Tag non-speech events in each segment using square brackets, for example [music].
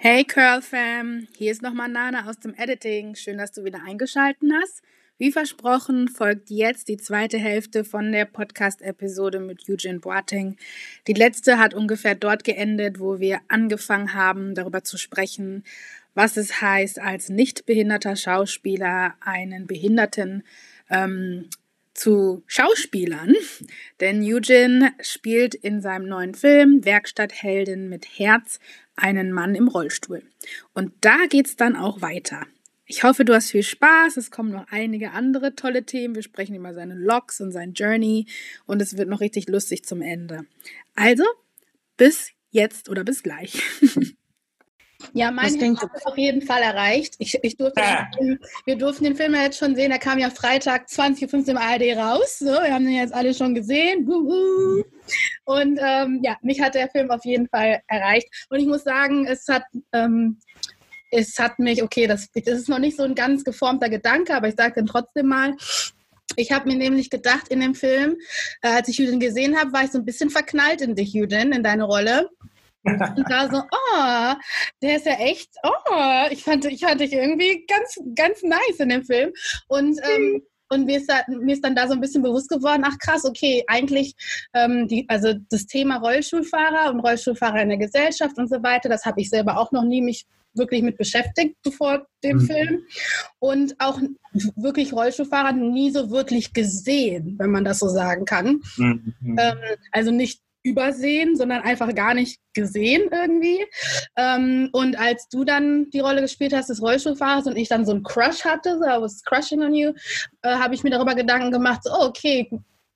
Hey Curl Fam, hier ist nochmal Nana aus dem Editing. Schön, dass du wieder eingeschaltet hast. Wie versprochen folgt jetzt die zweite Hälfte von der Podcast-Episode mit Eugene Boateng. Die letzte hat ungefähr dort geendet, wo wir angefangen haben, darüber zu sprechen, was es heißt, als nicht behinderter Schauspieler einen Behinderten ähm, zu Schauspielern, denn Eugene spielt in seinem neuen Film Werkstattheldin mit Herz einen Mann im Rollstuhl. Und da geht's dann auch weiter. Ich hoffe, du hast viel Spaß. Es kommen noch einige andere tolle Themen. Wir sprechen über seine Logs und sein Journey und es wird noch richtig lustig zum Ende. Also, bis jetzt oder bis gleich. [laughs] Ja, mein ist auf jeden Fall erreicht. Ich, ich durfte ja. den, wir durften den Film ja jetzt schon sehen. Der kam ja Freitag 20.15 Uhr im ARD raus. So, wir haben den jetzt alle schon gesehen. Und ähm, ja, mich hat der Film auf jeden Fall erreicht. Und ich muss sagen, es hat, ähm, es hat mich, okay, das, das ist noch nicht so ein ganz geformter Gedanke, aber ich sage dann trotzdem mal, ich habe mir nämlich gedacht in dem Film, äh, als ich Juden gesehen habe, war ich so ein bisschen verknallt in dich, Juden, in deine Rolle. Und da so, oh, der ist ja echt, oh, ich fand, ich fand dich irgendwie ganz, ganz nice in dem Film. Und ähm, und mir ist, da, mir ist dann da so ein bisschen bewusst geworden, ach krass, okay, eigentlich, ähm, die, also das Thema Rollstuhlfahrer und Rollstuhlfahrer in der Gesellschaft und so weiter, das habe ich selber auch noch nie mich wirklich mit beschäftigt bevor dem mhm. Film. Und auch wirklich Rollstuhlfahrer nie so wirklich gesehen, wenn man das so sagen kann. Mhm. Ähm, also nicht übersehen, sondern einfach gar nicht gesehen irgendwie. Ähm, und als du dann die Rolle gespielt hast des Rollstuhlfahrers und ich dann so einen Crush hatte, so I was crushing on you, äh, habe ich mir darüber Gedanken gemacht, so, oh, okay,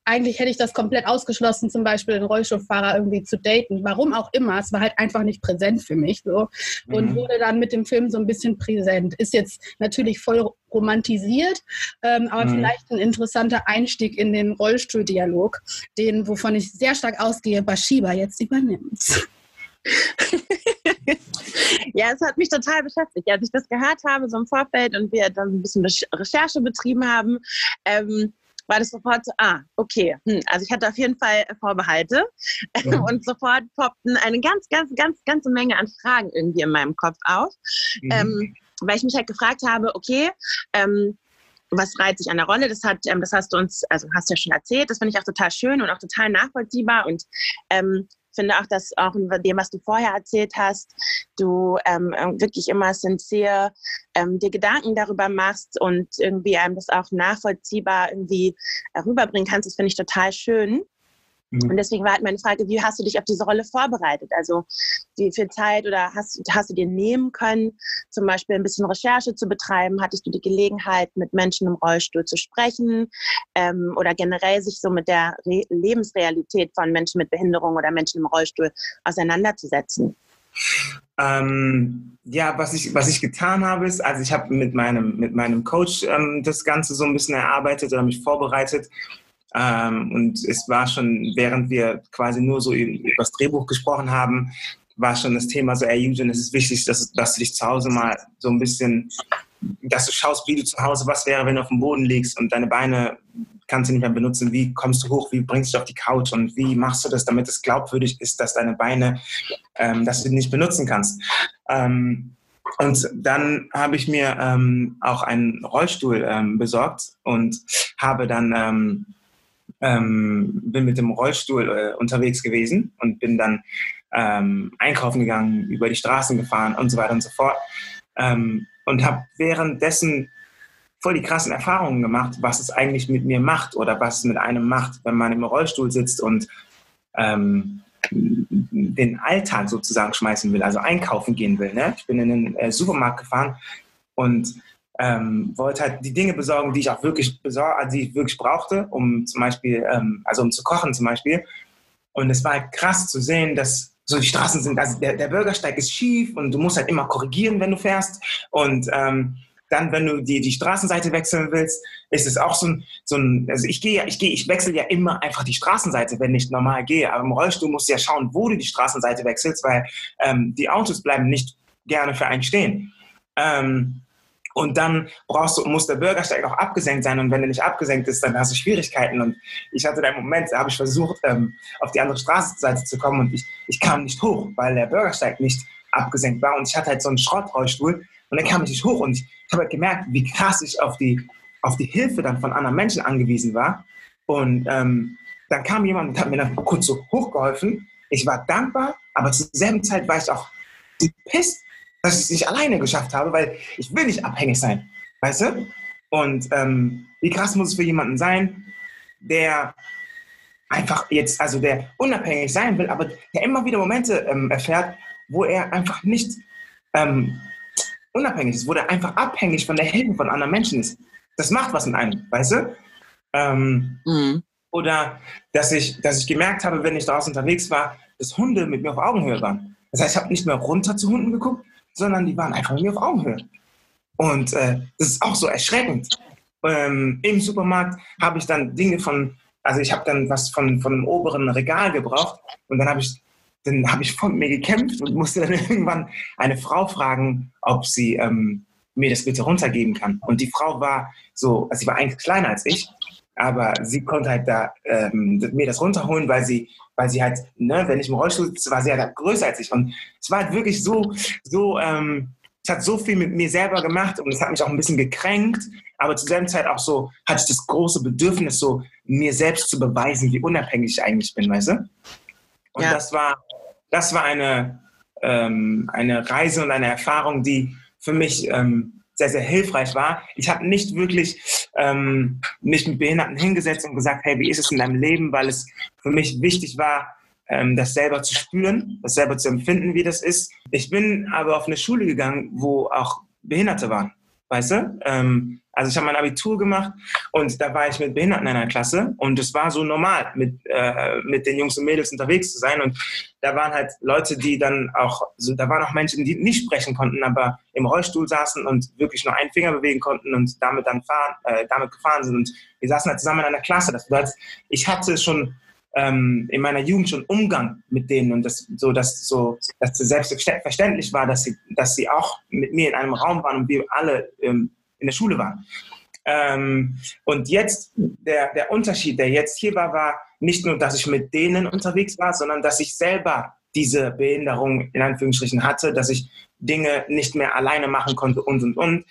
eigentlich hätte ich das komplett ausgeschlossen, zum Beispiel den Rollstuhlfahrer irgendwie zu daten. Warum auch immer. Es war halt einfach nicht präsent für mich. So. Und mhm. wurde dann mit dem Film so ein bisschen präsent. Ist jetzt natürlich voll romantisiert, ähm, aber mhm. vielleicht ein interessanter Einstieg in den Rollstuhldialog, den, wovon ich sehr stark ausgehe, Bashiba jetzt übernimmt. [laughs] ja, es hat mich total beschäftigt. Als ich das gehört habe, so im Vorfeld und wir dann ein bisschen Recherche betrieben haben, ähm, war das sofort so, ah, okay. Hm, also ich hatte auf jeden Fall Vorbehalte [laughs] ja. und sofort poppten eine ganz, ganz, ganz, ganze Menge an Fragen irgendwie in meinem Kopf auf, mhm. ähm, weil ich mich halt gefragt habe, okay, ähm, was reizt sich an der Rolle? Das hat, ähm, das hast du uns, also hast du ja schon erzählt. Das finde ich auch total schön und auch total nachvollziehbar und ähm, finde auch, dass auch in dem, was du vorher erzählt hast, du ähm, wirklich immer sincere ähm, dir Gedanken darüber machst und irgendwie einem das auch nachvollziehbar irgendwie rüberbringen kannst. Das finde ich total schön. Mhm. Und deswegen war halt meine Frage, wie hast du dich auf diese Rolle vorbereitet? Also wie viel Zeit oder hast, hast du dir nehmen können, zum Beispiel ein bisschen Recherche zu betreiben? Hattest du die Gelegenheit, mit Menschen im Rollstuhl zu sprechen ähm, oder generell sich so mit der Re Lebensrealität von Menschen mit Behinderung oder Menschen im Rollstuhl auseinanderzusetzen? Ähm, ja, was ich, was ich getan habe, ist, also ich habe mit meinem, mit meinem Coach ähm, das Ganze so ein bisschen erarbeitet oder mich vorbereitet ähm, und es war schon, während wir quasi nur so über das Drehbuch gesprochen haben, war schon das Thema so, ey, Eugene, es ist wichtig, dass, dass du dich zu Hause mal so ein bisschen, dass du schaust, wie du zu Hause, was wäre, wenn du auf dem Boden liegst und deine Beine kannst du nicht mehr benutzen, wie kommst du hoch, wie bringst du auf die Couch? Und wie machst du das, damit es glaubwürdig ist, dass deine Beine, ähm, dass du die nicht benutzen kannst. Ähm, und dann habe ich mir ähm, auch einen Rollstuhl ähm, besorgt und habe dann ähm, bin mit dem Rollstuhl äh, unterwegs gewesen und bin dann ähm, einkaufen gegangen, über die Straßen gefahren und so weiter und so fort. Ähm, und habe währenddessen voll die krassen Erfahrungen gemacht, was es eigentlich mit mir macht oder was es mit einem macht, wenn man im Rollstuhl sitzt und ähm, den Alltag sozusagen schmeißen will, also einkaufen gehen will. Ne? Ich bin in den äh, Supermarkt gefahren und ähm, wollte halt die Dinge besorgen, die ich auch wirklich besor also die ich wirklich brauchte, um zum Beispiel, ähm, also um zu kochen zum Beispiel. Und es war halt krass zu sehen, dass so die Straßen sind, also der, der Bürgersteig ist schief und du musst halt immer korrigieren, wenn du fährst. Und ähm, dann, wenn du die, die Straßenseite wechseln willst, ist es auch so ein, so ein also ich gehe, ich gehe, ich wechsle ja immer einfach die Straßenseite, wenn ich normal gehe. Aber im Rollstuhl musst du ja schauen, wo du die Straßenseite wechselst, weil ähm, die Autos bleiben nicht gerne für einen stehen. Ähm, und dann brauchst du, muss der Bürgersteig auch abgesenkt sein. Und wenn er nicht abgesenkt ist, dann hast du Schwierigkeiten. Und ich hatte da einen Moment, da habe ich versucht, ähm, auf die andere Straßenseite zu kommen und ich, ich kam nicht hoch, weil der Bürgersteig nicht abgesenkt war und ich hatte halt so einen Schrottrollstuhl und dann kam ich nicht hoch und ich habe halt gemerkt, wie krass ich auf die, auf die Hilfe dann von anderen Menschen angewiesen war. Und ähm, dann kam jemand und hat mir dann kurz so hochgeholfen. Ich war dankbar, aber zur selben Zeit war ich auch gepisst, dass ich es nicht alleine geschafft habe, weil ich will nicht abhängig sein, weißt du? Und ähm, wie krass muss es für jemanden sein, der einfach jetzt, also der unabhängig sein will, aber der immer wieder Momente ähm, erfährt, wo er einfach nicht ähm, unabhängig ist, wo der einfach abhängig von der Hilfe von anderen Menschen ist. Das macht was mit einem, weißt du? Ähm, mhm. Oder dass ich, dass ich gemerkt habe, wenn ich draußen unterwegs war, dass Hunde mit mir auf Augenhöhe waren. Das heißt, ich habe nicht mehr runter zu Hunden geguckt, sondern die waren einfach mit auf Augenhöhe. Und äh, das ist auch so erschreckend. Ähm, Im Supermarkt habe ich dann Dinge von, also ich habe dann was von, von einem oberen Regal gebraucht und dann habe ich, dann habe ich von mir gekämpft und musste dann [laughs] irgendwann eine Frau fragen, ob sie ähm, mir das bitte runtergeben kann. Und die Frau war so, also sie war eigentlich kleiner als ich, aber sie konnte halt da ähm, mir das runterholen, weil sie, weil sie halt, ne, wenn ich im Rollstuhl sitze, war sie halt größer als ich. Und es war halt wirklich so, so, ähm, es hat so viel mit mir selber gemacht und es hat mich auch ein bisschen gekränkt, aber zur selben Zeit auch so, hatte ich das große Bedürfnis, so mir selbst zu beweisen, wie unabhängig ich eigentlich bin, weißt du? Und ja. das war, das war eine, ähm, eine Reise und eine Erfahrung, die für mich ähm, sehr, sehr hilfreich war. Ich habe nicht wirklich ähm, mich mit Behinderten hingesetzt und gesagt, hey, wie ist es in deinem Leben, weil es für mich wichtig war, ähm, das selber zu spüren, das selber zu empfinden, wie das ist. Ich bin aber auf eine Schule gegangen, wo auch Behinderte waren, weißt du? Ähm, also ich habe mein Abitur gemacht und da war ich mit Behinderten in einer Klasse und es war so normal, mit, äh, mit den Jungs und Mädels unterwegs zu sein. Und da waren halt Leute, die dann auch, so, da waren auch Menschen, die nicht sprechen konnten, aber im Rollstuhl saßen und wirklich nur einen Finger bewegen konnten und damit dann fahren, äh, damit gefahren sind. Und wir saßen halt zusammen in einer Klasse. Das bedeutet, ich hatte schon ähm, in meiner Jugend schon Umgang mit denen und das so, dass so, dass selbstverständlich war, dass sie, dass sie auch mit mir in einem Raum waren und wir alle ähm, in der Schule waren. Ähm, und jetzt, der, der Unterschied, der jetzt hier war, war nicht nur, dass ich mit denen unterwegs war, sondern dass ich selber diese Behinderung in Anführungsstrichen hatte, dass ich Dinge nicht mehr alleine machen konnte und, und, und.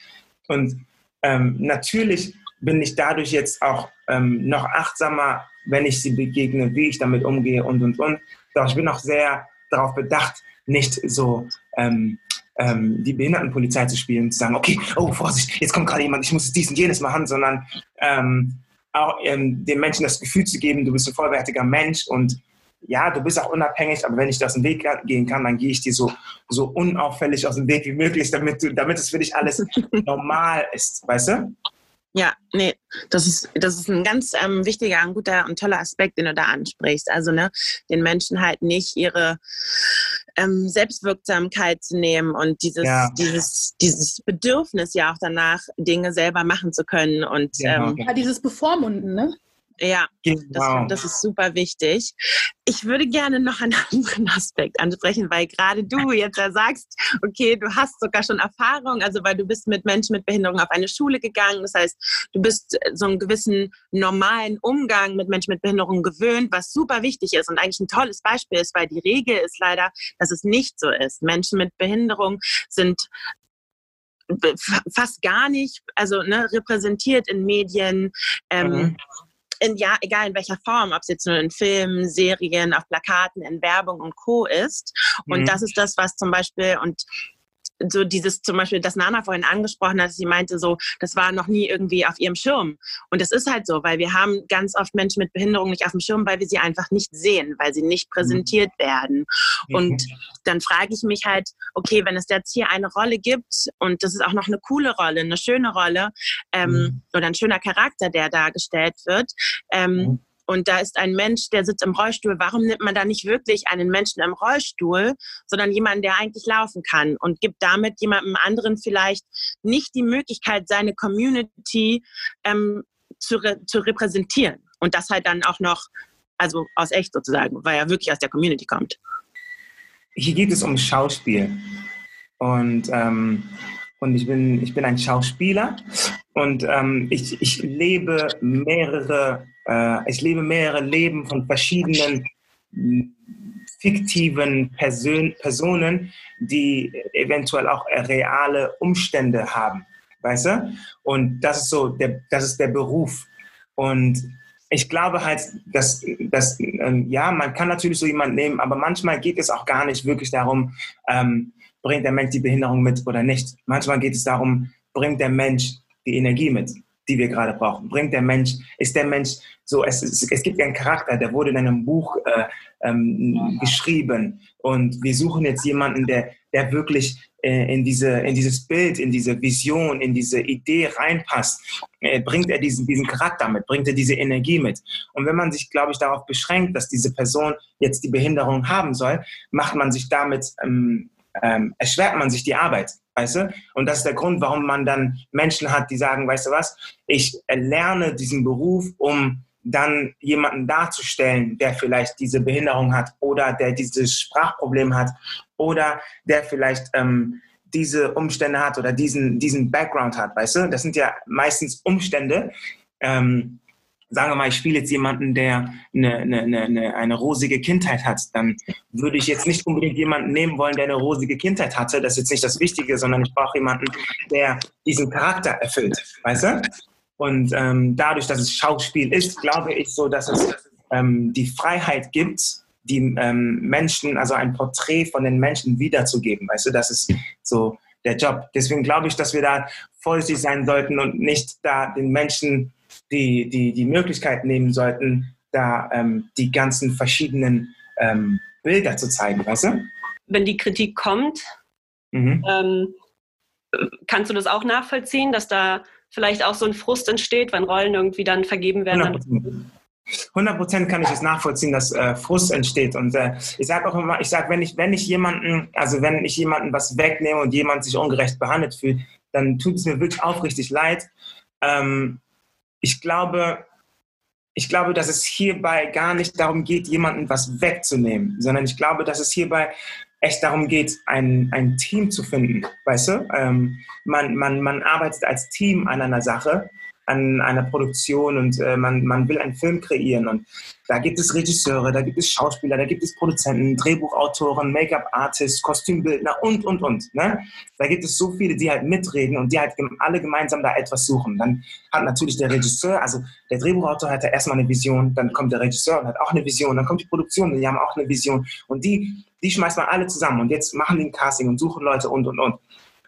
Und ähm, natürlich bin ich dadurch jetzt auch ähm, noch achtsamer, wenn ich sie begegne, wie ich damit umgehe und, und, und. Doch ich bin auch sehr darauf bedacht, nicht so ähm, ähm, die Behindertenpolizei zu spielen, zu sagen, okay, oh Vorsicht, jetzt kommt gerade jemand, ich muss dies und jenes machen, sondern ähm, auch ähm, den Menschen das Gefühl zu geben, du bist ein vollwertiger Mensch und ja, du bist auch unabhängig, aber wenn ich dir aus dem Weg gehen kann, dann gehe ich dir so, so unauffällig aus dem Weg wie möglich, damit, du, damit es für dich alles [laughs] normal ist, weißt du? Ja, nee, das ist, das ist ein ganz ähm, wichtiger, ein guter und toller Aspekt, den du da ansprichst. Also, ne, den Menschen halt nicht ihre ähm, Selbstwirksamkeit zu nehmen und dieses, ja. dieses, dieses Bedürfnis ja auch danach, Dinge selber machen zu können. Und, ja, ähm, ja dieses Bevormunden, ne? Ja, genau. das, das, ist super wichtig. Ich würde gerne noch einen [laughs] anderen Aspekt ansprechen, weil gerade du jetzt ja sagst, okay, du hast sogar schon Erfahrung, also weil du bist mit Menschen mit Behinderung auf eine Schule gegangen. Das heißt, du bist so einen gewissen normalen Umgang mit Menschen mit Behinderung gewöhnt, was super wichtig ist und eigentlich ein tolles Beispiel ist, weil die Regel ist leider, dass es nicht so ist. Menschen mit Behinderung sind fast gar nicht, also ne, repräsentiert in Medien. Ähm, mhm in, ja, egal in welcher Form, ob es jetzt nur in Filmen, Serien, auf Plakaten, in Werbung und Co. ist. Und mhm. das ist das, was zum Beispiel, und so dieses zum Beispiel, das Nana vorhin angesprochen hat, sie meinte so, das war noch nie irgendwie auf ihrem Schirm. Und das ist halt so, weil wir haben ganz oft Menschen mit Behinderung nicht auf dem Schirm, weil wir sie einfach nicht sehen, weil sie nicht präsentiert werden. Und mhm. dann frage ich mich halt, okay, wenn es jetzt hier eine Rolle gibt und das ist auch noch eine coole Rolle, eine schöne Rolle ähm, mhm. oder ein schöner Charakter, der dargestellt wird, ähm, mhm und da ist ein Mensch, der sitzt im Rollstuhl. Warum nimmt man da nicht wirklich einen Menschen im Rollstuhl, sondern jemanden, der eigentlich laufen kann und gibt damit jemandem anderen vielleicht nicht die Möglichkeit, seine Community ähm, zu, re zu repräsentieren und das halt dann auch noch, also aus echt sozusagen, weil er wirklich aus der Community kommt. Hier geht es um Schauspiel und ähm, und ich bin, ich bin ein Schauspieler und ähm, ich, ich lebe mehrere, äh, ich lebe mehrere Leben von verschiedenen fiktiven Person, Personen, die eventuell auch reale Umstände haben, weißt du? Und das ist so, der, das ist der Beruf. Und ich glaube halt, dass, dass ähm, ja, man kann natürlich so jemanden nehmen, aber manchmal geht es auch gar nicht wirklich darum, ähm, bringt der Mensch die Behinderung mit oder nicht. Manchmal geht es darum, bringt der Mensch die Energie mit, die wir gerade brauchen. Bringt der Mensch, ist der Mensch so, es, es, gibt einen Charakter, der wurde in einem Buch äh, ähm, geschrieben und wir suchen jetzt jemanden, der, der wirklich äh, in, diese, in dieses Bild, in diese Vision, in diese Idee reinpasst, äh, bringt er diesen, diesen Charakter mit, bringt er diese Energie mit. Und wenn man sich, glaube ich, darauf beschränkt, dass diese Person jetzt die Behinderung haben soll, macht man sich damit, ähm, ähm, erschwert man sich die Arbeit. Weißt du? Und das ist der Grund, warum man dann Menschen hat, die sagen, weißt du was, ich lerne diesen Beruf, um dann jemanden darzustellen, der vielleicht diese Behinderung hat oder der dieses Sprachproblem hat oder der vielleicht ähm, diese Umstände hat oder diesen, diesen Background hat, weißt du? Das sind ja meistens Umstände. Ähm, sagen wir mal, ich spiele jetzt jemanden, der eine, eine, eine, eine rosige Kindheit hat, dann würde ich jetzt nicht unbedingt jemanden nehmen wollen, der eine rosige Kindheit hatte. Das ist jetzt nicht das Wichtige, sondern ich brauche jemanden, der diesen Charakter erfüllt, weißt du? Und ähm, dadurch, dass es Schauspiel ist, glaube ich so, dass es ähm, die Freiheit gibt, die ähm, Menschen, also ein Porträt von den Menschen wiederzugeben. Weißt du, das ist so der Job. Deswegen glaube ich, dass wir da vorsichtig sein sollten und nicht da den Menschen die, die, die Möglichkeit nehmen sollten, da ähm, die ganzen verschiedenen ähm, Bilder zu zeigen, weißt du? Wenn die Kritik kommt, mhm. ähm, kannst du das auch nachvollziehen, dass da vielleicht auch so ein Frust entsteht, wenn Rollen irgendwie dann vergeben werden? 100 Prozent kann ich es nachvollziehen, dass äh, Frust entsteht. Und äh, ich sage auch immer, ich sage, wenn ich, wenn ich jemanden, also wenn ich jemanden was wegnehme und jemand sich ungerecht behandelt fühlt, dann tut es mir wirklich aufrichtig leid. Ähm, ich glaube, ich glaube, dass es hierbei gar nicht darum geht, jemanden was wegzunehmen, sondern ich glaube, dass es hierbei echt darum geht, ein, ein Team zu finden. Weißt du? Ähm, man, man, man arbeitet als Team an einer Sache an einer Produktion und äh, man, man will einen Film kreieren. Und da gibt es Regisseure, da gibt es Schauspieler, da gibt es Produzenten, Drehbuchautoren, Make-up-Artists, Kostümbildner und, und, und. Ne? Da gibt es so viele, die halt mitreden und die halt alle gemeinsam da etwas suchen. Dann hat natürlich der Regisseur, also der Drehbuchautor hat ja erstmal eine Vision, dann kommt der Regisseur und hat auch eine Vision, dann kommt die Produktion, die haben auch eine Vision. Und die, die schmeißt man alle zusammen und jetzt machen die ein Casting und suchen Leute und, und, und.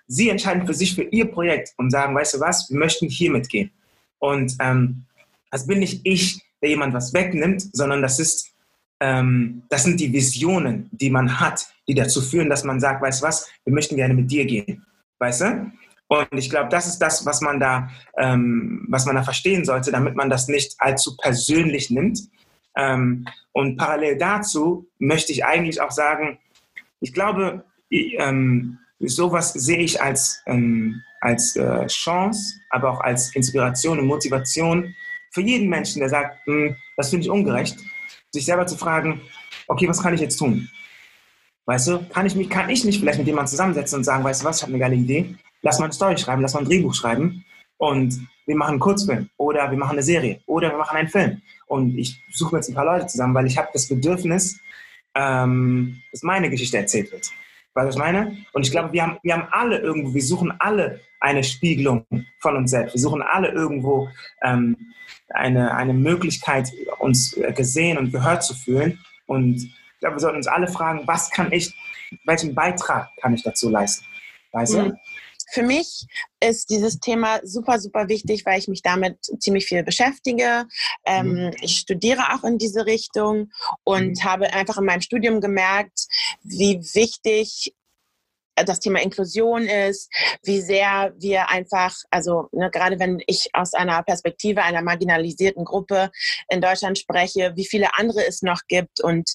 Sie entscheiden für sich, für ihr Projekt und sagen, weißt du was, wir möchten hier mitgehen. Und ähm, das bin nicht ich, der jemand was wegnimmt, sondern das ist ähm, das sind die Visionen, die man hat, die dazu führen, dass man sagt, weißt du was, wir möchten gerne mit dir gehen, weißt du? Und ich glaube, das ist das, was man da, ähm, was man da verstehen sollte, damit man das nicht allzu persönlich nimmt. Ähm, und parallel dazu möchte ich eigentlich auch sagen, ich glaube, ich, ähm, sowas sehe ich als ähm, als äh, Chance, aber auch als Inspiration und Motivation für jeden Menschen, der sagt, hm, das finde ich ungerecht, sich selber zu fragen, okay, was kann ich jetzt tun? Weißt du, kann ich mich, kann ich nicht vielleicht mit jemandem zusammensetzen und sagen, weißt du was, ich habe eine geile Idee, lass mal eine Story schreiben, lass mal ein Drehbuch schreiben und wir machen einen Kurzfilm oder wir machen eine Serie oder wir machen einen Film. Und ich suche mir jetzt ein paar Leute zusammen, weil ich habe das Bedürfnis, ähm, dass meine Geschichte erzählt wird. Weißt du, was ich meine? Und ich glaube, wir haben, wir haben alle irgendwo, wir suchen alle eine Spiegelung von uns selbst. Wir suchen alle irgendwo ähm, eine, eine Möglichkeit, uns gesehen und gehört zu fühlen. Und ich glaube, wir sollten uns alle fragen, was kann ich, welchen Beitrag kann ich dazu leisten? Weißt du? Mhm. Für mich ist dieses Thema super, super wichtig, weil ich mich damit ziemlich viel beschäftige. Ähm, mhm. Ich studiere auch in diese Richtung und mhm. habe einfach in meinem Studium gemerkt, wie wichtig das Thema Inklusion ist, wie sehr wir einfach, also ne, gerade wenn ich aus einer Perspektive einer marginalisierten Gruppe in Deutschland spreche, wie viele andere es noch gibt und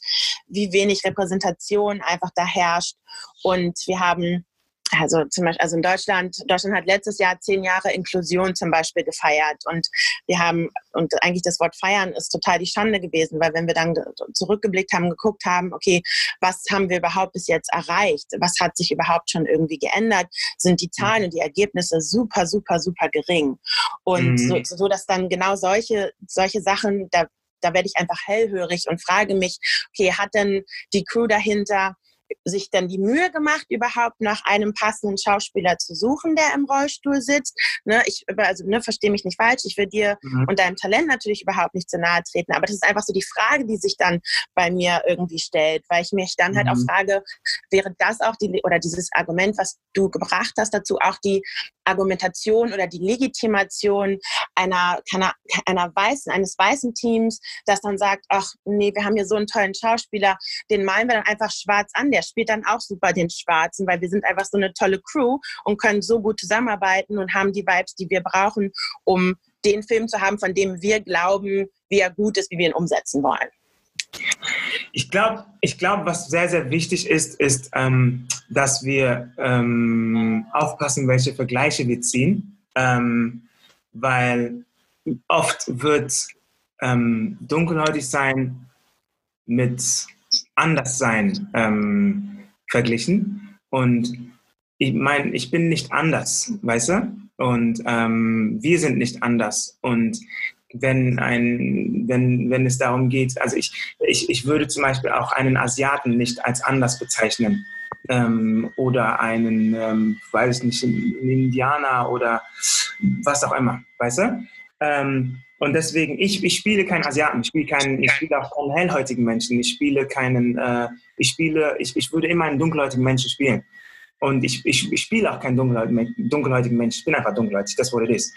wie wenig Repräsentation einfach da herrscht. Und wir haben also zum Beispiel, also in Deutschland, Deutschland hat letztes Jahr zehn Jahre Inklusion zum Beispiel gefeiert und wir haben, und eigentlich das Wort feiern ist total die Schande gewesen, weil wenn wir dann zurückgeblickt haben, geguckt haben, okay, was haben wir überhaupt bis jetzt erreicht? Was hat sich überhaupt schon irgendwie geändert? Sind die Zahlen und die Ergebnisse super, super, super gering. Und mhm. so, so, dass dann genau solche, solche Sachen, da da werde ich einfach hellhörig und frage mich, okay, hat denn die Crew dahinter sich dann die Mühe gemacht, überhaupt nach einem passenden Schauspieler zu suchen, der im Rollstuhl sitzt. Ne, ich, also ne, verstehe mich nicht falsch, ich will dir mhm. und deinem Talent natürlich überhaupt nicht zu nahe treten, aber das ist einfach so die Frage, die sich dann bei mir irgendwie stellt, weil ich mich dann mhm. halt auch mhm. frage, wäre das auch die, oder dieses Argument, was du gebracht hast dazu, auch die Argumentation oder die Legitimation einer, einer, einer weißen, eines weißen Teams, das dann sagt, ach nee, wir haben hier so einen tollen Schauspieler, den malen wir dann einfach schwarz an, der spielt dann auch super den Schwarzen, weil wir sind einfach so eine tolle Crew und können so gut zusammenarbeiten und haben die Vibes, die wir brauchen, um den Film zu haben, von dem wir glauben, wie er gut ist, wie wir ihn umsetzen wollen. Ich glaube, ich glaub, was sehr, sehr wichtig ist, ist, ähm, dass wir ähm, aufpassen, welche Vergleiche wir ziehen, ähm, weil oft wird ähm, dunkelhäutig sein mit Anderssein ähm, verglichen. Und ich meine, ich bin nicht anders, weißt du? Und ähm, wir sind nicht anders. Und wenn, ein, wenn, wenn es darum geht, also ich, ich, ich würde zum Beispiel auch einen Asiaten nicht als anders bezeichnen. Ähm, oder einen, ähm, weiß ich nicht, einen Indianer oder was auch immer, weißt du? Ähm, und deswegen, ich, ich spiele keinen Asiaten, ich spiele, keinen, ich spiele auch keinen hellhäutigen Menschen, ich spiele keinen, äh, ich spiele, ich, ich würde immer einen dunkelhäutigen Menschen spielen. Und ich, ich, ich spiele auch keinen dunkelhäutigen Menschen, ich bin einfach dunkelhäutig, das wurde das.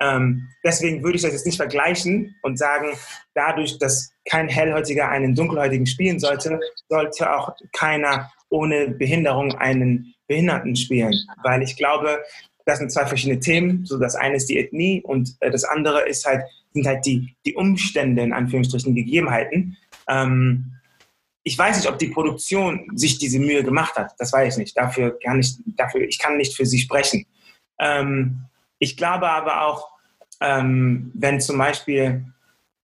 Ähm, deswegen würde ich das jetzt nicht vergleichen und sagen, dadurch, dass kein Hellhäutiger einen Dunkelhäutigen spielen sollte, sollte auch keiner ohne Behinderung einen Behinderten spielen. Weil ich glaube, das sind zwei verschiedene Themen. So das eine ist die Ethnie und äh, das andere ist halt, sind halt die, die Umstände, in Anführungsstrichen, Gegebenheiten. Ähm, ich weiß nicht, ob die Produktion sich diese Mühe gemacht hat. Das weiß ich nicht. Dafür kann ich, dafür, ich kann nicht für sie sprechen. Ähm, ich glaube aber auch, ähm, wenn zum Beispiel,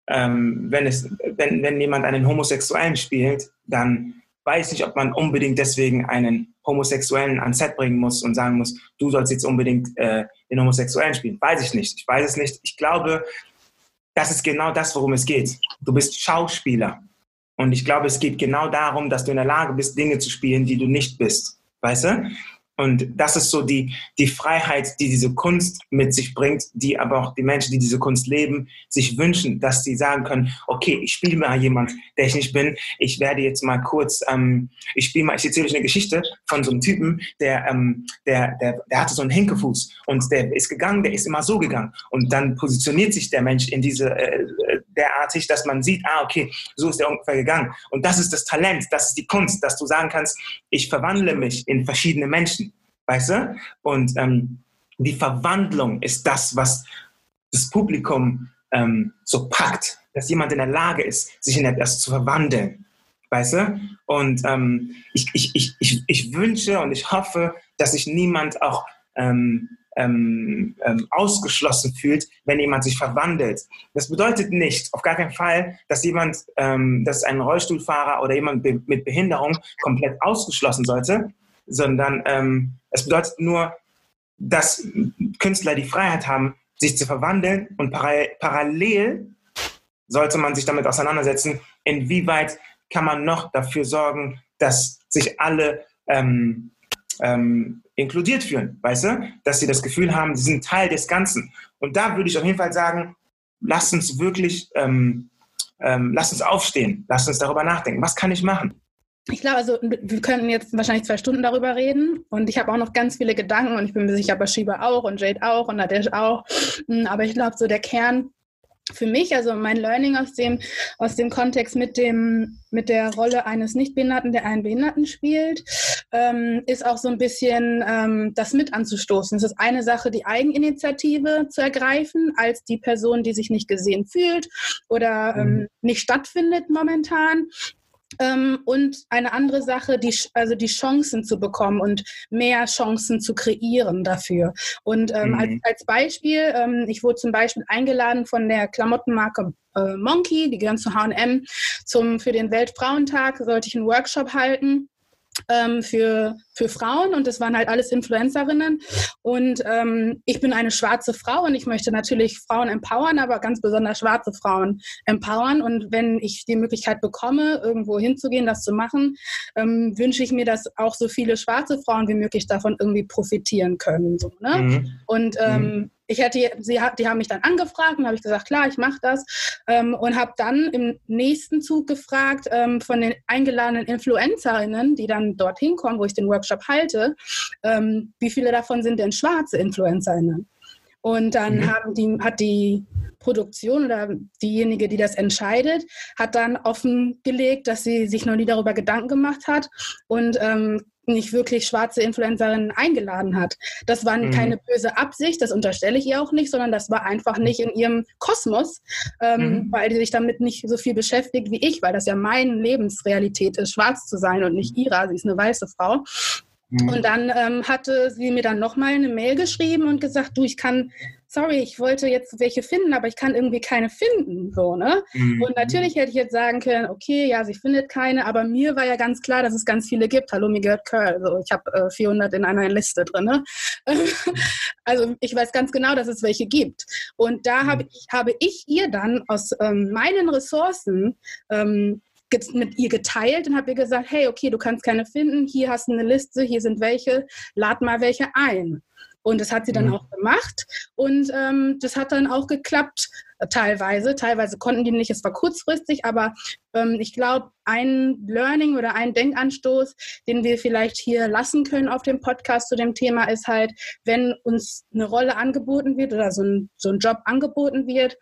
ähm, wenn, es, wenn, wenn jemand einen Homosexuellen spielt, dann weiß nicht, ob man unbedingt deswegen einen Homosexuellen ans Set bringen muss und sagen muss, du sollst jetzt unbedingt äh, den Homosexuellen spielen. Weiß ich nicht. Ich weiß es nicht. Ich glaube, das ist genau das, worum es geht. Du bist Schauspieler. Und ich glaube, es geht genau darum, dass du in der Lage bist, Dinge zu spielen, die du nicht bist. Weißt du? Und das ist so die, die Freiheit, die diese Kunst mit sich bringt, die aber auch die Menschen, die diese Kunst leben, sich wünschen, dass sie sagen können, okay, ich spiele mal jemand, der ich nicht bin. Ich werde jetzt mal kurz, ähm, ich spiele mal, ich erzähle euch eine Geschichte von so einem Typen, der, ähm, der, der, der hatte so einen Hinkefuß und der ist gegangen, der ist immer so gegangen. Und dann positioniert sich der Mensch in diese, äh, derartig, dass man sieht, ah, okay, so ist der ungefähr gegangen. Und das ist das Talent, das ist die Kunst, dass du sagen kannst, ich verwandle mich in verschiedene Menschen, weißt du? Und ähm, die Verwandlung ist das, was das Publikum ähm, so packt, dass jemand in der Lage ist, sich in etwas zu verwandeln. Weißt du? Und ähm, ich, ich, ich, ich, ich wünsche und ich hoffe, dass sich niemand auch ähm, ähm, ähm, ausgeschlossen fühlt, wenn jemand sich verwandelt. Das bedeutet nicht, auf gar keinen Fall, dass jemand, ähm, dass ein Rollstuhlfahrer oder jemand be mit Behinderung komplett ausgeschlossen sollte, sondern ähm, es bedeutet nur, dass Künstler die Freiheit haben, sich zu verwandeln und para parallel sollte man sich damit auseinandersetzen, inwieweit kann man noch dafür sorgen, dass sich alle ähm, ähm, inkludiert fühlen, weißt du? Dass sie das Gefühl haben, sie sind Teil des Ganzen. Und da würde ich auf jeden Fall sagen, lass uns wirklich, ähm, ähm, lass uns aufstehen, lass uns darüber nachdenken. Was kann ich machen? Ich glaube, also wir könnten jetzt wahrscheinlich zwei Stunden darüber reden und ich habe auch noch ganz viele Gedanken und ich bin mir sicher, Bashiba auch und Jade auch und Nadesh auch. Hm, aber ich glaube, so der Kern für mich, also mein Learning aus dem, aus dem Kontext mit, dem, mit der Rolle eines Nichtbehinderten, der einen Behinderten spielt, ähm, ist auch so ein bisschen ähm, das mit anzustoßen. Es ist eine Sache, die Eigeninitiative zu ergreifen, als die Person, die sich nicht gesehen fühlt oder ähm, mhm. nicht stattfindet momentan. Ähm, und eine andere Sache, die, also die Chancen zu bekommen und mehr Chancen zu kreieren dafür. Und ähm, mhm. als, als, Beispiel, ähm, ich wurde zum Beispiel eingeladen von der Klamottenmarke äh, Monkey, die gehören zu H&M, zum, für den Weltfrauentag sollte ich einen Workshop halten. Ähm, für, für Frauen und das waren halt alles Influencerinnen. Und ähm, ich bin eine schwarze Frau und ich möchte natürlich Frauen empowern, aber ganz besonders schwarze Frauen empowern. Und wenn ich die Möglichkeit bekomme, irgendwo hinzugehen, das zu machen, ähm, wünsche ich mir, dass auch so viele schwarze Frauen wie möglich davon irgendwie profitieren können. So, ne? Mhm. Und ähm, mhm ich hätte, sie die haben mich dann angefragt und habe ich gesagt, klar, ich mache das ähm, und habe dann im nächsten Zug gefragt ähm, von den eingeladenen Influencerinnen, die dann dorthin kommen, wo ich den Workshop halte, ähm, wie viele davon sind denn schwarze Influencerinnen? Und dann mhm. haben die, hat die Produktion oder diejenige, die das entscheidet, hat dann offengelegt, dass sie sich noch nie darüber Gedanken gemacht hat und ähm, nicht wirklich schwarze Influencerinnen eingeladen hat. Das war mhm. keine böse Absicht, das unterstelle ich ihr auch nicht, sondern das war einfach nicht in ihrem Kosmos, ähm, mhm. weil sie sich damit nicht so viel beschäftigt wie ich, weil das ja meine Lebensrealität ist, schwarz zu sein und nicht ihrer. Sie ist eine weiße Frau. Mhm. Und dann ähm, hatte sie mir dann nochmal eine Mail geschrieben und gesagt, du, ich kann sorry, ich wollte jetzt welche finden, aber ich kann irgendwie keine finden. So, ne? Mhm. Und natürlich hätte ich jetzt sagen können, okay, ja, sie findet keine, aber mir war ja ganz klar, dass es ganz viele gibt. Hallo, mir gehört Curl. So, ich habe äh, 400 in einer Liste drin. Ne? [laughs] also ich weiß ganz genau, dass es welche gibt. Und da mhm. habe ich, habe ich ihr dann aus ähm, meinen Ressourcen ähm, mit ihr geteilt und habe ihr gesagt, hey, okay, du kannst keine finden, hier hast du eine Liste, hier sind welche, lad mal welche ein. Und das hat sie dann mhm. auch gemacht. Und ähm, das hat dann auch geklappt, äh, teilweise. Teilweise konnten die nicht, es war kurzfristig, aber ähm, ich glaube, ein Learning oder ein Denkanstoß, den wir vielleicht hier lassen können auf dem Podcast zu dem Thema, ist halt, wenn uns eine Rolle angeboten wird oder so ein, so ein Job angeboten wird,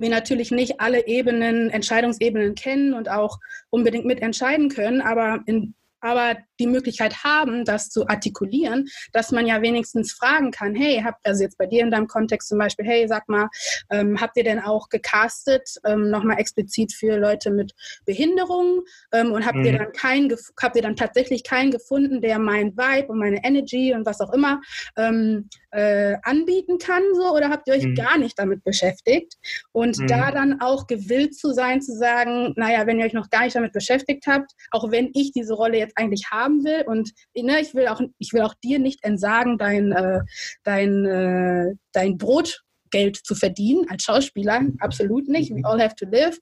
wir natürlich nicht alle Ebenen, Entscheidungsebenen kennen und auch unbedingt mitentscheiden können, aber in aber die Möglichkeit haben, das zu artikulieren, dass man ja wenigstens fragen kann, hey, habt also jetzt bei dir in deinem Kontext zum Beispiel, hey, sag mal, ähm, habt ihr denn auch gecastet, ähm, nochmal explizit für Leute mit Behinderung ähm, und habt mhm. ihr dann keinen, habt ihr dann tatsächlich keinen gefunden, der mein Vibe und meine Energy und was auch immer ähm, äh, anbieten kann, so, oder habt ihr euch mhm. gar nicht damit beschäftigt? Und mhm. da dann auch gewillt zu sein, zu sagen, naja, wenn ihr euch noch gar nicht damit beschäftigt habt, auch wenn ich diese Rolle jetzt eigentlich haben will und ne, ich will auch, ich will auch dir nicht entsagen, dein, äh, dein, äh, dein Brotgeld zu verdienen als Schauspieler, absolut nicht. We all have to live.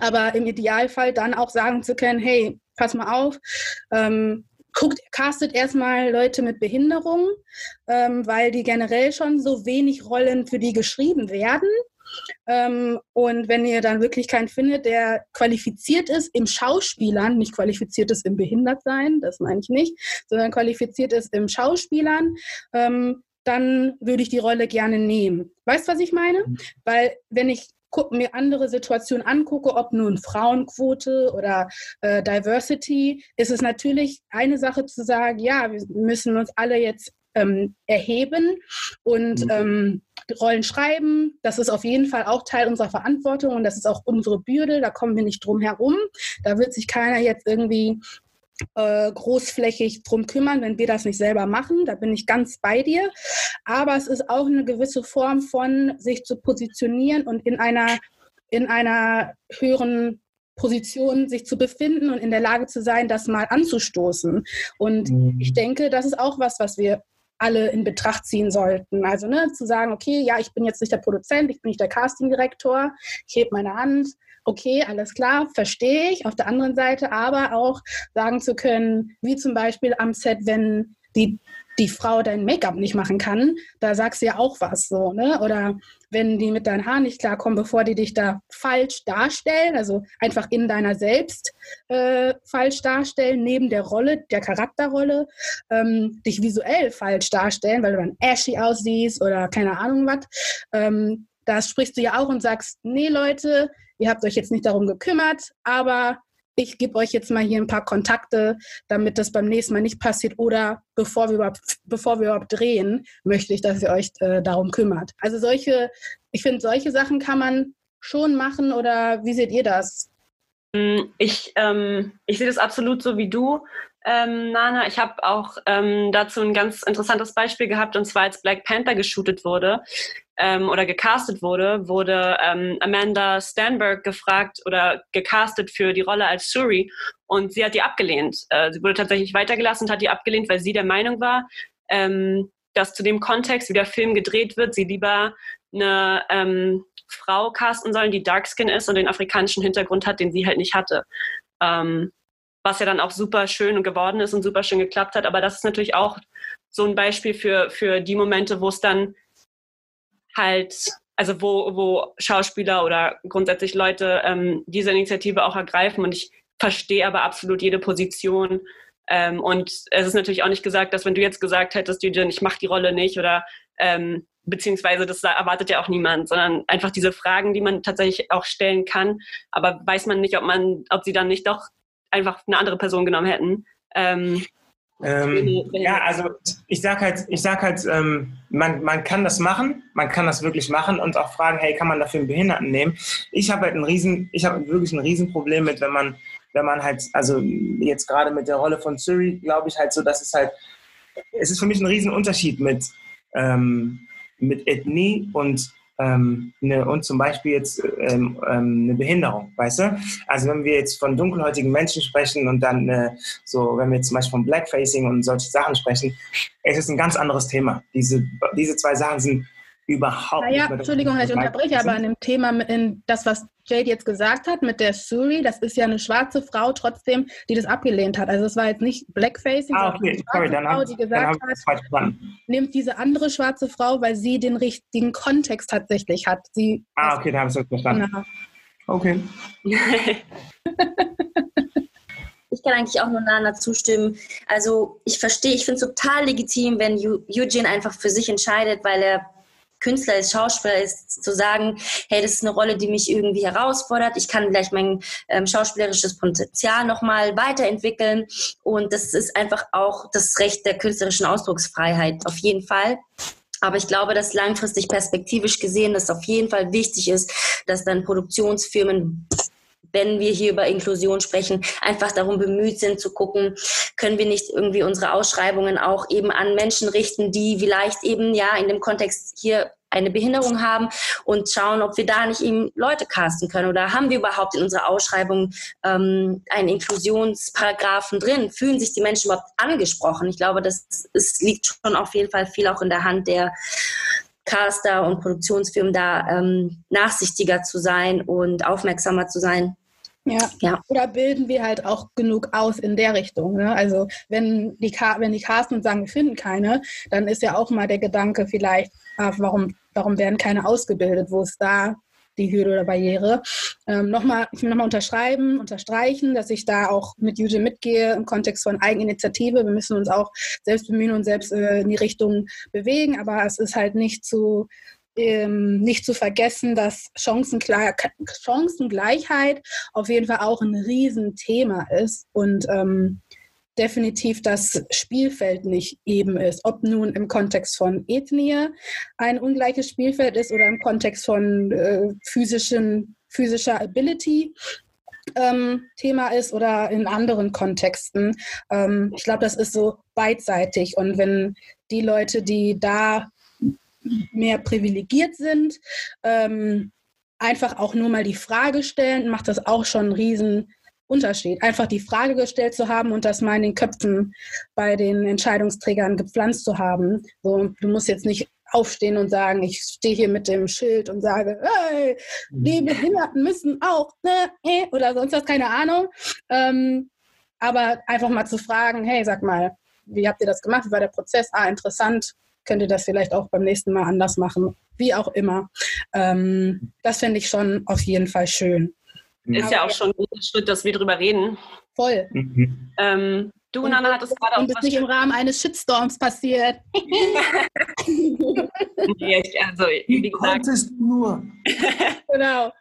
Aber im Idealfall dann auch sagen zu können, hey, pass mal auf, ähm, guckt, castet erstmal Leute mit Behinderung, ähm, weil die generell schon so wenig Rollen für die geschrieben werden. Ähm, und wenn ihr dann wirklich keinen findet, der qualifiziert ist im Schauspielern, nicht qualifiziert ist im Behindertsein, das meine ich nicht, sondern qualifiziert ist im Schauspielern, ähm, dann würde ich die Rolle gerne nehmen. Weißt du, was ich meine? Mhm. Weil wenn ich mir andere Situationen angucke, ob nun Frauenquote oder äh, Diversity, ist es natürlich eine Sache zu sagen, ja, wir müssen uns alle jetzt ähm, erheben und mhm. ähm, Rollen schreiben. Das ist auf jeden Fall auch Teil unserer Verantwortung und das ist auch unsere Bürde. Da kommen wir nicht drum herum. Da wird sich keiner jetzt irgendwie äh, großflächig drum kümmern, wenn wir das nicht selber machen. Da bin ich ganz bei dir. Aber es ist auch eine gewisse Form von sich zu positionieren und in einer, in einer höheren Position sich zu befinden und in der Lage zu sein, das mal anzustoßen. Und mhm. ich denke, das ist auch was, was wir alle in Betracht ziehen sollten. Also ne, zu sagen, okay, ja, ich bin jetzt nicht der Produzent, ich bin nicht der Castingdirektor, ich hebe meine Hand, okay, alles klar, verstehe ich. Auf der anderen Seite aber auch sagen zu können, wie zum Beispiel am Set, wenn die die Frau dein Make-up nicht machen kann, da sagst du ja auch was so, ne? Oder wenn die mit deinen Haaren nicht klarkommen, bevor die dich da falsch darstellen, also einfach in deiner selbst äh, falsch darstellen, neben der Rolle, der Charakterrolle, ähm, dich visuell falsch darstellen, weil du dann ashy aussiehst oder keine Ahnung was. Ähm, da sprichst du ja auch und sagst, nee Leute, ihr habt euch jetzt nicht darum gekümmert, aber ich gebe euch jetzt mal hier ein paar Kontakte, damit das beim nächsten Mal nicht passiert. Oder bevor wir überhaupt, bevor wir überhaupt drehen, möchte ich, dass ihr euch äh, darum kümmert. Also solche, ich finde, solche Sachen kann man schon machen oder wie seht ihr das? Mm, ich, ähm, ich sehe das absolut so wie du, ähm, Nana. Ich habe auch ähm, dazu ein ganz interessantes Beispiel gehabt, und zwar als Black Panther geshootet wurde ähm, oder gecastet wurde, wurde ähm, Amanda Stanberg gefragt oder gecastet für die Rolle als Suri und sie hat die abgelehnt. Äh, sie wurde tatsächlich weitergelassen und hat die abgelehnt, weil sie der Meinung war, ähm, dass zu dem Kontext, wie der Film gedreht wird, sie lieber eine ähm, Frau casten sollen, die Darkskin ist und den afrikanischen Hintergrund hat, den sie halt nicht hatte. Ähm, was ja dann auch super schön geworden ist und super schön geklappt hat. Aber das ist natürlich auch so ein Beispiel für, für die Momente, wo es dann halt, also wo, wo Schauspieler oder grundsätzlich Leute ähm, diese Initiative auch ergreifen. Und ich verstehe aber absolut jede Position. Ähm, und es ist natürlich auch nicht gesagt, dass wenn du jetzt gesagt hättest, Eugene, ich mache die Rolle nicht oder ähm, beziehungsweise das erwartet ja auch niemand, sondern einfach diese Fragen, die man tatsächlich auch stellen kann, aber weiß man nicht, ob man, ob sie dann nicht doch einfach eine andere Person genommen hätten. Ähm, ähm, ja, also ich sag halt, ich sag halt, ähm, man, man kann das machen, man kann das wirklich machen und auch fragen, hey, kann man dafür einen Behinderten nehmen? Ich habe halt ein riesen, ich habe wirklich ein Riesenproblem mit, wenn man, wenn man halt, also jetzt gerade mit der Rolle von Suri, glaube ich halt so, dass es halt, es ist für mich ein Riesenunterschied mit, ähm, mit Ethnie und ähm, eine, und zum Beispiel jetzt ähm, ähm, eine Behinderung, weißt du? Also wenn wir jetzt von dunkelhäutigen Menschen sprechen und dann äh, so, wenn wir jetzt zum Beispiel von Blackfacing und solche Sachen sprechen, es ist ein ganz anderes Thema. Diese, diese zwei Sachen sind überhaupt naja, nicht. Entschuldigung, ich unterbreche, aber an dem Thema, in das, was Jade jetzt gesagt hat mit der Suri, das ist ja eine schwarze Frau trotzdem, die das abgelehnt hat. Also es war jetzt nicht Blackfacing, ah, okay. eine Sorry, dann Frau, die gesagt hat, nimmt diese andere schwarze Frau, weil sie den richtigen Kontext tatsächlich hat. Sie ah, okay, da habe ich es verstanden. Genau. Okay. [laughs] ich kann eigentlich auch nur Nana zustimmen. Also ich verstehe, ich finde es total legitim, wenn Eugene einfach für sich entscheidet, weil er Künstler ist, Schauspieler ist, zu sagen, hey, das ist eine Rolle, die mich irgendwie herausfordert. Ich kann vielleicht mein ähm, schauspielerisches Potenzial nochmal weiterentwickeln. Und das ist einfach auch das Recht der künstlerischen Ausdrucksfreiheit, auf jeden Fall. Aber ich glaube, dass langfristig perspektivisch gesehen das auf jeden Fall wichtig ist, dass dann Produktionsfirmen wenn wir hier über Inklusion sprechen, einfach darum bemüht sind zu gucken, können wir nicht irgendwie unsere Ausschreibungen auch eben an Menschen richten, die vielleicht eben ja in dem Kontext hier eine Behinderung haben und schauen, ob wir da nicht eben Leute casten können oder haben wir überhaupt in unserer Ausschreibung ähm, einen Inklusionsparagraphen drin? Fühlen sich die Menschen überhaupt angesprochen? Ich glaube, das es liegt schon auf jeden Fall viel auch in der Hand der Caster und Produktionsfirmen da ähm, nachsichtiger zu sein und aufmerksamer zu sein. Ja. ja. Oder bilden wir halt auch genug aus in der Richtung. Ne? Also wenn die, wenn die casten und sagen, wir finden keine, dann ist ja auch mal der Gedanke vielleicht, ah, warum, warum werden keine ausgebildet? Wo ist da die Hürde oder Barriere. Ähm, nochmal, ich will nochmal unterschreiben, unterstreichen, dass ich da auch mit Jute mitgehe im Kontext von Eigeninitiative. Wir müssen uns auch selbst bemühen und selbst äh, in die Richtung bewegen, aber es ist halt nicht zu ähm, nicht zu vergessen, dass Chancengleich Chancengleichheit auf jeden Fall auch ein Riesenthema ist und ähm, definitiv das Spielfeld nicht eben ist. Ob nun im Kontext von Ethnie ein ungleiches Spielfeld ist oder im Kontext von äh, physischen, physischer Ability. Ähm, Thema ist oder in anderen Kontexten. Ähm, ich glaube, das ist so beidseitig. Und wenn die Leute, die da mehr privilegiert sind, ähm, einfach auch nur mal die Frage stellen, macht das auch schon einen riesen Unterschied. Einfach die Frage gestellt zu haben und das mal in den Köpfen bei den Entscheidungsträgern gepflanzt zu haben. So, du musst jetzt nicht aufstehen und sagen, ich stehe hier mit dem Schild und sage, hey, die mhm. Behinderten müssen auch, ne, eh, oder sonst was, keine Ahnung. Ähm, aber einfach mal zu fragen, hey, sag mal, wie habt ihr das gemacht? Wie war der Prozess? Ah, interessant. Könnt ihr das vielleicht auch beim nächsten Mal anders machen? Wie auch immer. Ähm, das finde ich schon auf jeden Fall schön. Ist ja auch schon ein Schritt, dass wir drüber reden. Voll. Mhm. Ähm, du, und, Nana, hattest gerade auch. Und ist nicht im Rahmen eines Shitstorms passiert. [laughs] nee, also, wie gesagt. nur. [laughs] genau.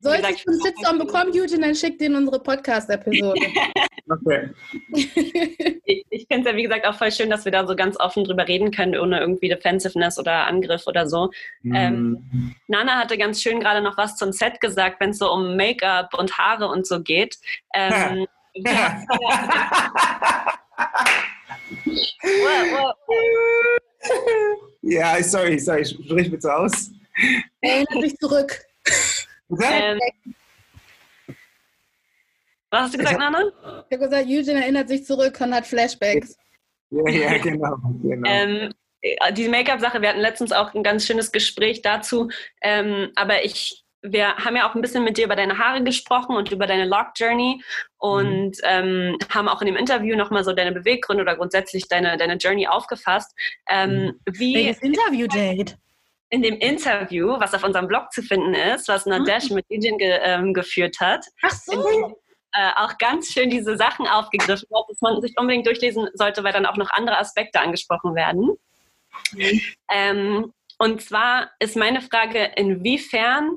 Solltest du einen Shitstorm bekommen, Eugene, dann schick den unsere Podcast-Episode. [laughs] okay. [laughs] ich, ich finde es ja, wie gesagt, auch voll schön, dass wir da so ganz offen drüber reden können, ohne irgendwie Defensiveness oder Angriff oder so. Mm. Ähm, Nana hatte ganz schön gerade noch was zum Set gesagt, wenn es so um Make-up und Haare und so geht. Ähm, ja, [laughs] Ja, sorry, sorry, sprich bitte aus. Erinnert dich zurück. Ähm, was hast du gesagt, Nana? Ich habe gesagt, Eugene erinnert sich zurück und hat Flashbacks. Ja, ja, genau. genau. Ähm, die Make-up-Sache, wir hatten letztens auch ein ganz schönes Gespräch dazu, ähm, aber ich wir haben ja auch ein bisschen mit dir über deine Haare gesprochen und über deine Lock Journey und mhm. ähm, haben auch in dem Interview nochmal so deine Beweggründe oder grundsätzlich deine, deine Journey aufgefasst. Ähm, mhm. wie Welches Interview, Jade? In dem Interview, was auf unserem Blog zu finden ist, was Nadesh mhm. mit Eugene ge, ähm, geführt hat. Ach so. Äh, auch ganz schön diese Sachen aufgegriffen hat, dass man sich unbedingt durchlesen sollte, weil dann auch noch andere Aspekte angesprochen werden. Mhm. Ähm, und zwar ist meine Frage, inwiefern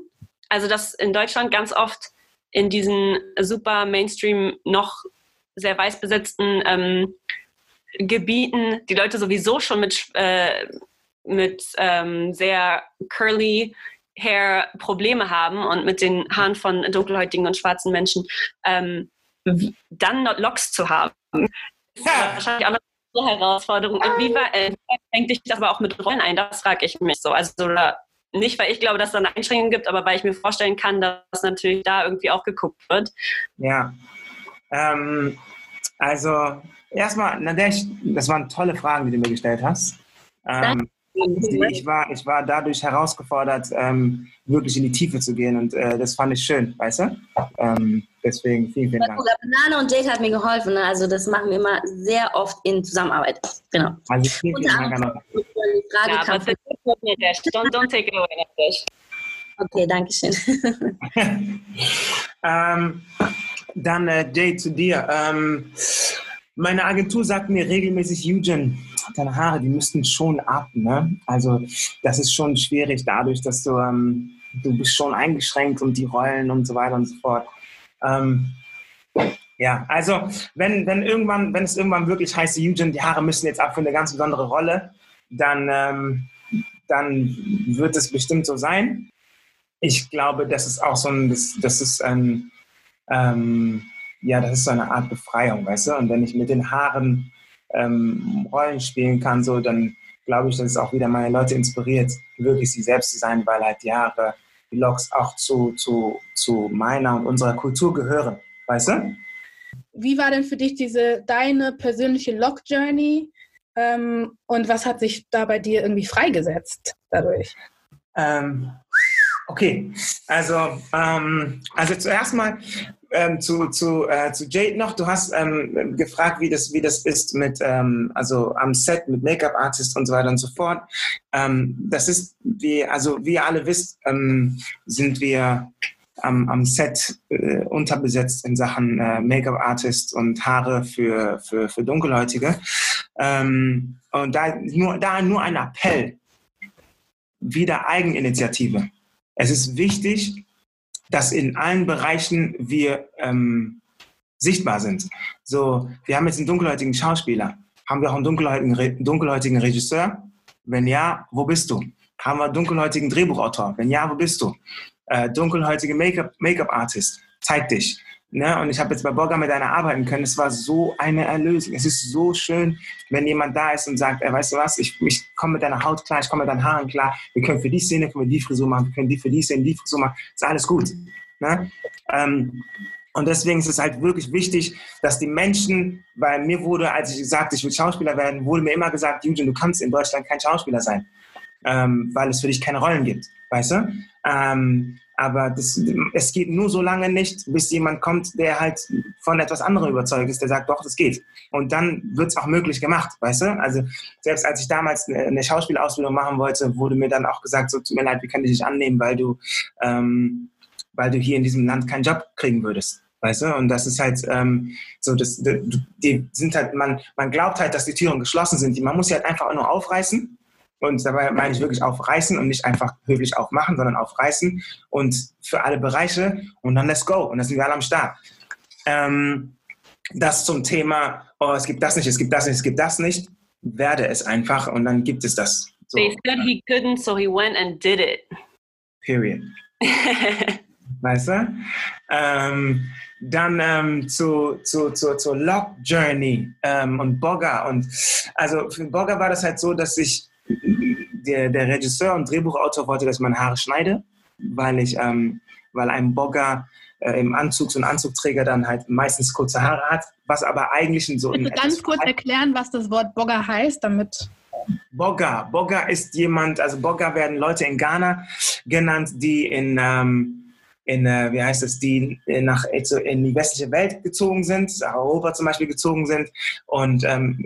also dass in Deutschland ganz oft in diesen super Mainstream noch sehr weiß besetzten ähm, Gebieten die Leute sowieso schon mit, äh, mit ähm, sehr curly Hair Probleme haben und mit den Haaren von dunkelhäutigen und schwarzen Menschen, ähm, dann Locks zu haben, ist ja. wahrscheinlich auch eine Herausforderung. Inwieweit äh, fängt dich das aber auch mit Rollen ein? Das frage ich mich so. Also nicht, weil ich glaube, dass es da eine Einschränkung gibt, aber weil ich mir vorstellen kann, dass natürlich da irgendwie auch geguckt wird. Ja. Ähm, also erstmal, Nadesh, das waren tolle Fragen, die du mir gestellt hast. Ähm, ich, war, ich war dadurch herausgefordert, ähm, wirklich in die Tiefe zu gehen und äh, das fand ich schön, weißt du? Ähm, deswegen vielen, vielen Dank. Banane und Jade hat mir geholfen, ne? also das machen wir immer sehr oft in Zusammenarbeit. Genau. Also vielen, vielen Dank. Frage ja, aber don't, don't take it away, Nadesh. Okay, danke schön. [laughs] ähm, dann äh, Jade zu dir. Meine Agentur sagt mir regelmäßig, Eugen, deine Haare, die müssten schon ab. Ne? Also das ist schon schwierig dadurch, dass du, ähm, du bist schon eingeschränkt und die Rollen und so weiter und so fort. Ähm, ja, also wenn, wenn irgendwann, wenn es irgendwann wirklich heißt, Eugen, die Haare müssen jetzt ab für eine ganz besondere Rolle, dann, ähm, dann wird es bestimmt so sein. Ich glaube, das ist auch so ein, das, das ist ein, ähm, ja, das ist so eine Art Befreiung, weißt du? Und wenn ich mit den Haaren ähm, Rollen spielen kann, so, dann glaube ich, dass es auch wieder meine Leute inspiriert, wirklich sie selbst zu sein, weil halt die Haare, die Locks auch zu, zu, zu meiner und unserer Kultur gehören, weißt du? Wie war denn für dich diese deine persönliche Lock-Journey ähm, und was hat sich da bei dir irgendwie freigesetzt dadurch? Ähm, okay, also, ähm, also zuerst mal ähm, zu, zu, äh, zu Jade noch. Du hast ähm, gefragt, wie das, wie das ist mit, ähm, also am Set mit Make-up-Artist und so weiter und so fort. Ähm, das ist, wie, also wie ihr alle wisst, ähm, sind wir am, am Set äh, unterbesetzt in Sachen äh, Make-up-Artist und Haare für, für, für Dunkelhäutige. Ähm, und da nur, da nur ein Appell, wieder Eigeninitiative. Es ist wichtig, dass in allen Bereichen wir ähm, sichtbar sind. So, wir haben jetzt einen dunkelhäutigen Schauspieler. Haben wir auch einen dunkelhäutigen, dunkelhäutigen Regisseur? Wenn ja, wo bist du? Haben wir einen dunkelhäutigen Drehbuchautor? Wenn ja, wo bist du? Äh, dunkelhäutige Make-up-Artist, Make zeig dich. Ne? Und ich habe jetzt bei Borger mit einer arbeiten können. Es war so eine Erlösung. Es ist so schön, wenn jemand da ist und sagt, ey, weißt du was, ich, ich komme mit deiner Haut klar, ich komme mit deinen Haaren klar. Wir können für die Szene können wir die Frisur machen, wir können die für die Szene die Frisur machen. Ist alles gut. Ne? Ähm, und deswegen ist es halt wirklich wichtig, dass die Menschen, weil mir wurde, als ich gesagt ich will Schauspieler werden, wurde mir immer gesagt, Eugen, du kannst in Deutschland kein Schauspieler sein, ähm, weil es für dich keine Rollen gibt, weißt du? Ähm, aber das, es geht nur so lange nicht, bis jemand kommt, der halt von etwas anderem überzeugt ist, der sagt, doch, das geht. Und dann wird es auch möglich gemacht, weißt du? Also selbst als ich damals eine Schauspielausbildung machen wollte, wurde mir dann auch gesagt, so tut mir leid, wir können dich nicht annehmen, weil du, ähm, weil du hier in diesem Land keinen Job kriegen würdest. Weißt du? Und das ist halt ähm, so, das, die sind halt, man, man glaubt halt, dass die Türen geschlossen sind. Man muss sie halt einfach nur aufreißen und dabei meine ich wirklich aufreißen und nicht einfach höflich aufmachen, sondern aufreißen und für alle Bereiche und dann let's go. Und dann sind wir alle am Start. Ähm, das zum Thema, oh, es gibt das nicht, es gibt das nicht, es gibt das nicht, werde es einfach und dann gibt es das. So. They said he couldn't, so he went and did it. Period. [laughs] weißt du? Ähm, dann ähm, zu, zu, zu, zur Lock Journey ähm, und Bogger. Und also für Bogger war das halt so, dass ich der, der Regisseur und Drehbuchautor wollte, dass ich meine Haare schneide, weil ich, ähm, weil ein Bogger äh, im Anzug, so ein Anzugträger dann halt meistens kurze Haare hat, was aber eigentlich in so... Bitte ganz kurz erklären, was das Wort Bogger heißt, damit... Bogger. Bogger ist jemand, also Bogger werden Leute in Ghana genannt, die in... Ähm, in, äh, wie heißt es, die nach, in die westliche Welt gezogen sind, nach Europa zum Beispiel gezogen sind und ähm,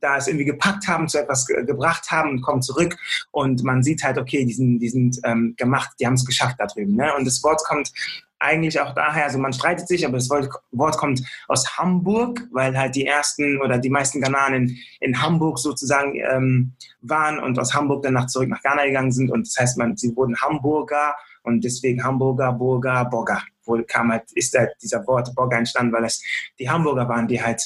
da es irgendwie gepackt haben, zu etwas ge gebracht haben und kommen zurück und man sieht halt, okay, die sind, die sind ähm, gemacht, die haben es geschafft da drüben. Ne? Und das Wort kommt eigentlich auch daher, also man streitet sich, aber das Wort kommt aus Hamburg, weil halt die ersten oder die meisten Ghananen in, in Hamburg sozusagen ähm, waren und aus Hamburg dann nach, zurück nach Ghana gegangen sind und das heißt, man, sie wurden Hamburger und deswegen Hamburger, Burger, Bogger. Wo kam halt, ist da dieser Wort Bogger entstanden, weil es die Hamburger waren, die halt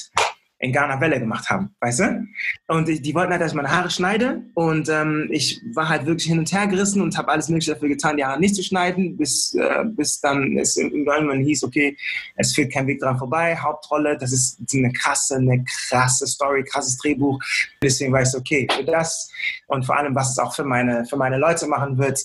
in Ghana Welle gemacht haben, weißt du? Und die, wollten halt, dass ich meine Haare schneide und ähm, ich war halt wirklich hin und her gerissen und habe alles Mögliche dafür getan, die Haare nicht zu schneiden, bis, äh, bis dann es irgendwann hieß, okay, es führt kein Weg dran vorbei, Hauptrolle, das ist eine krasse, eine krasse Story, krasses Drehbuch. Deswegen weißt du, okay, für das und vor allem, was es auch für meine, für meine Leute machen wird,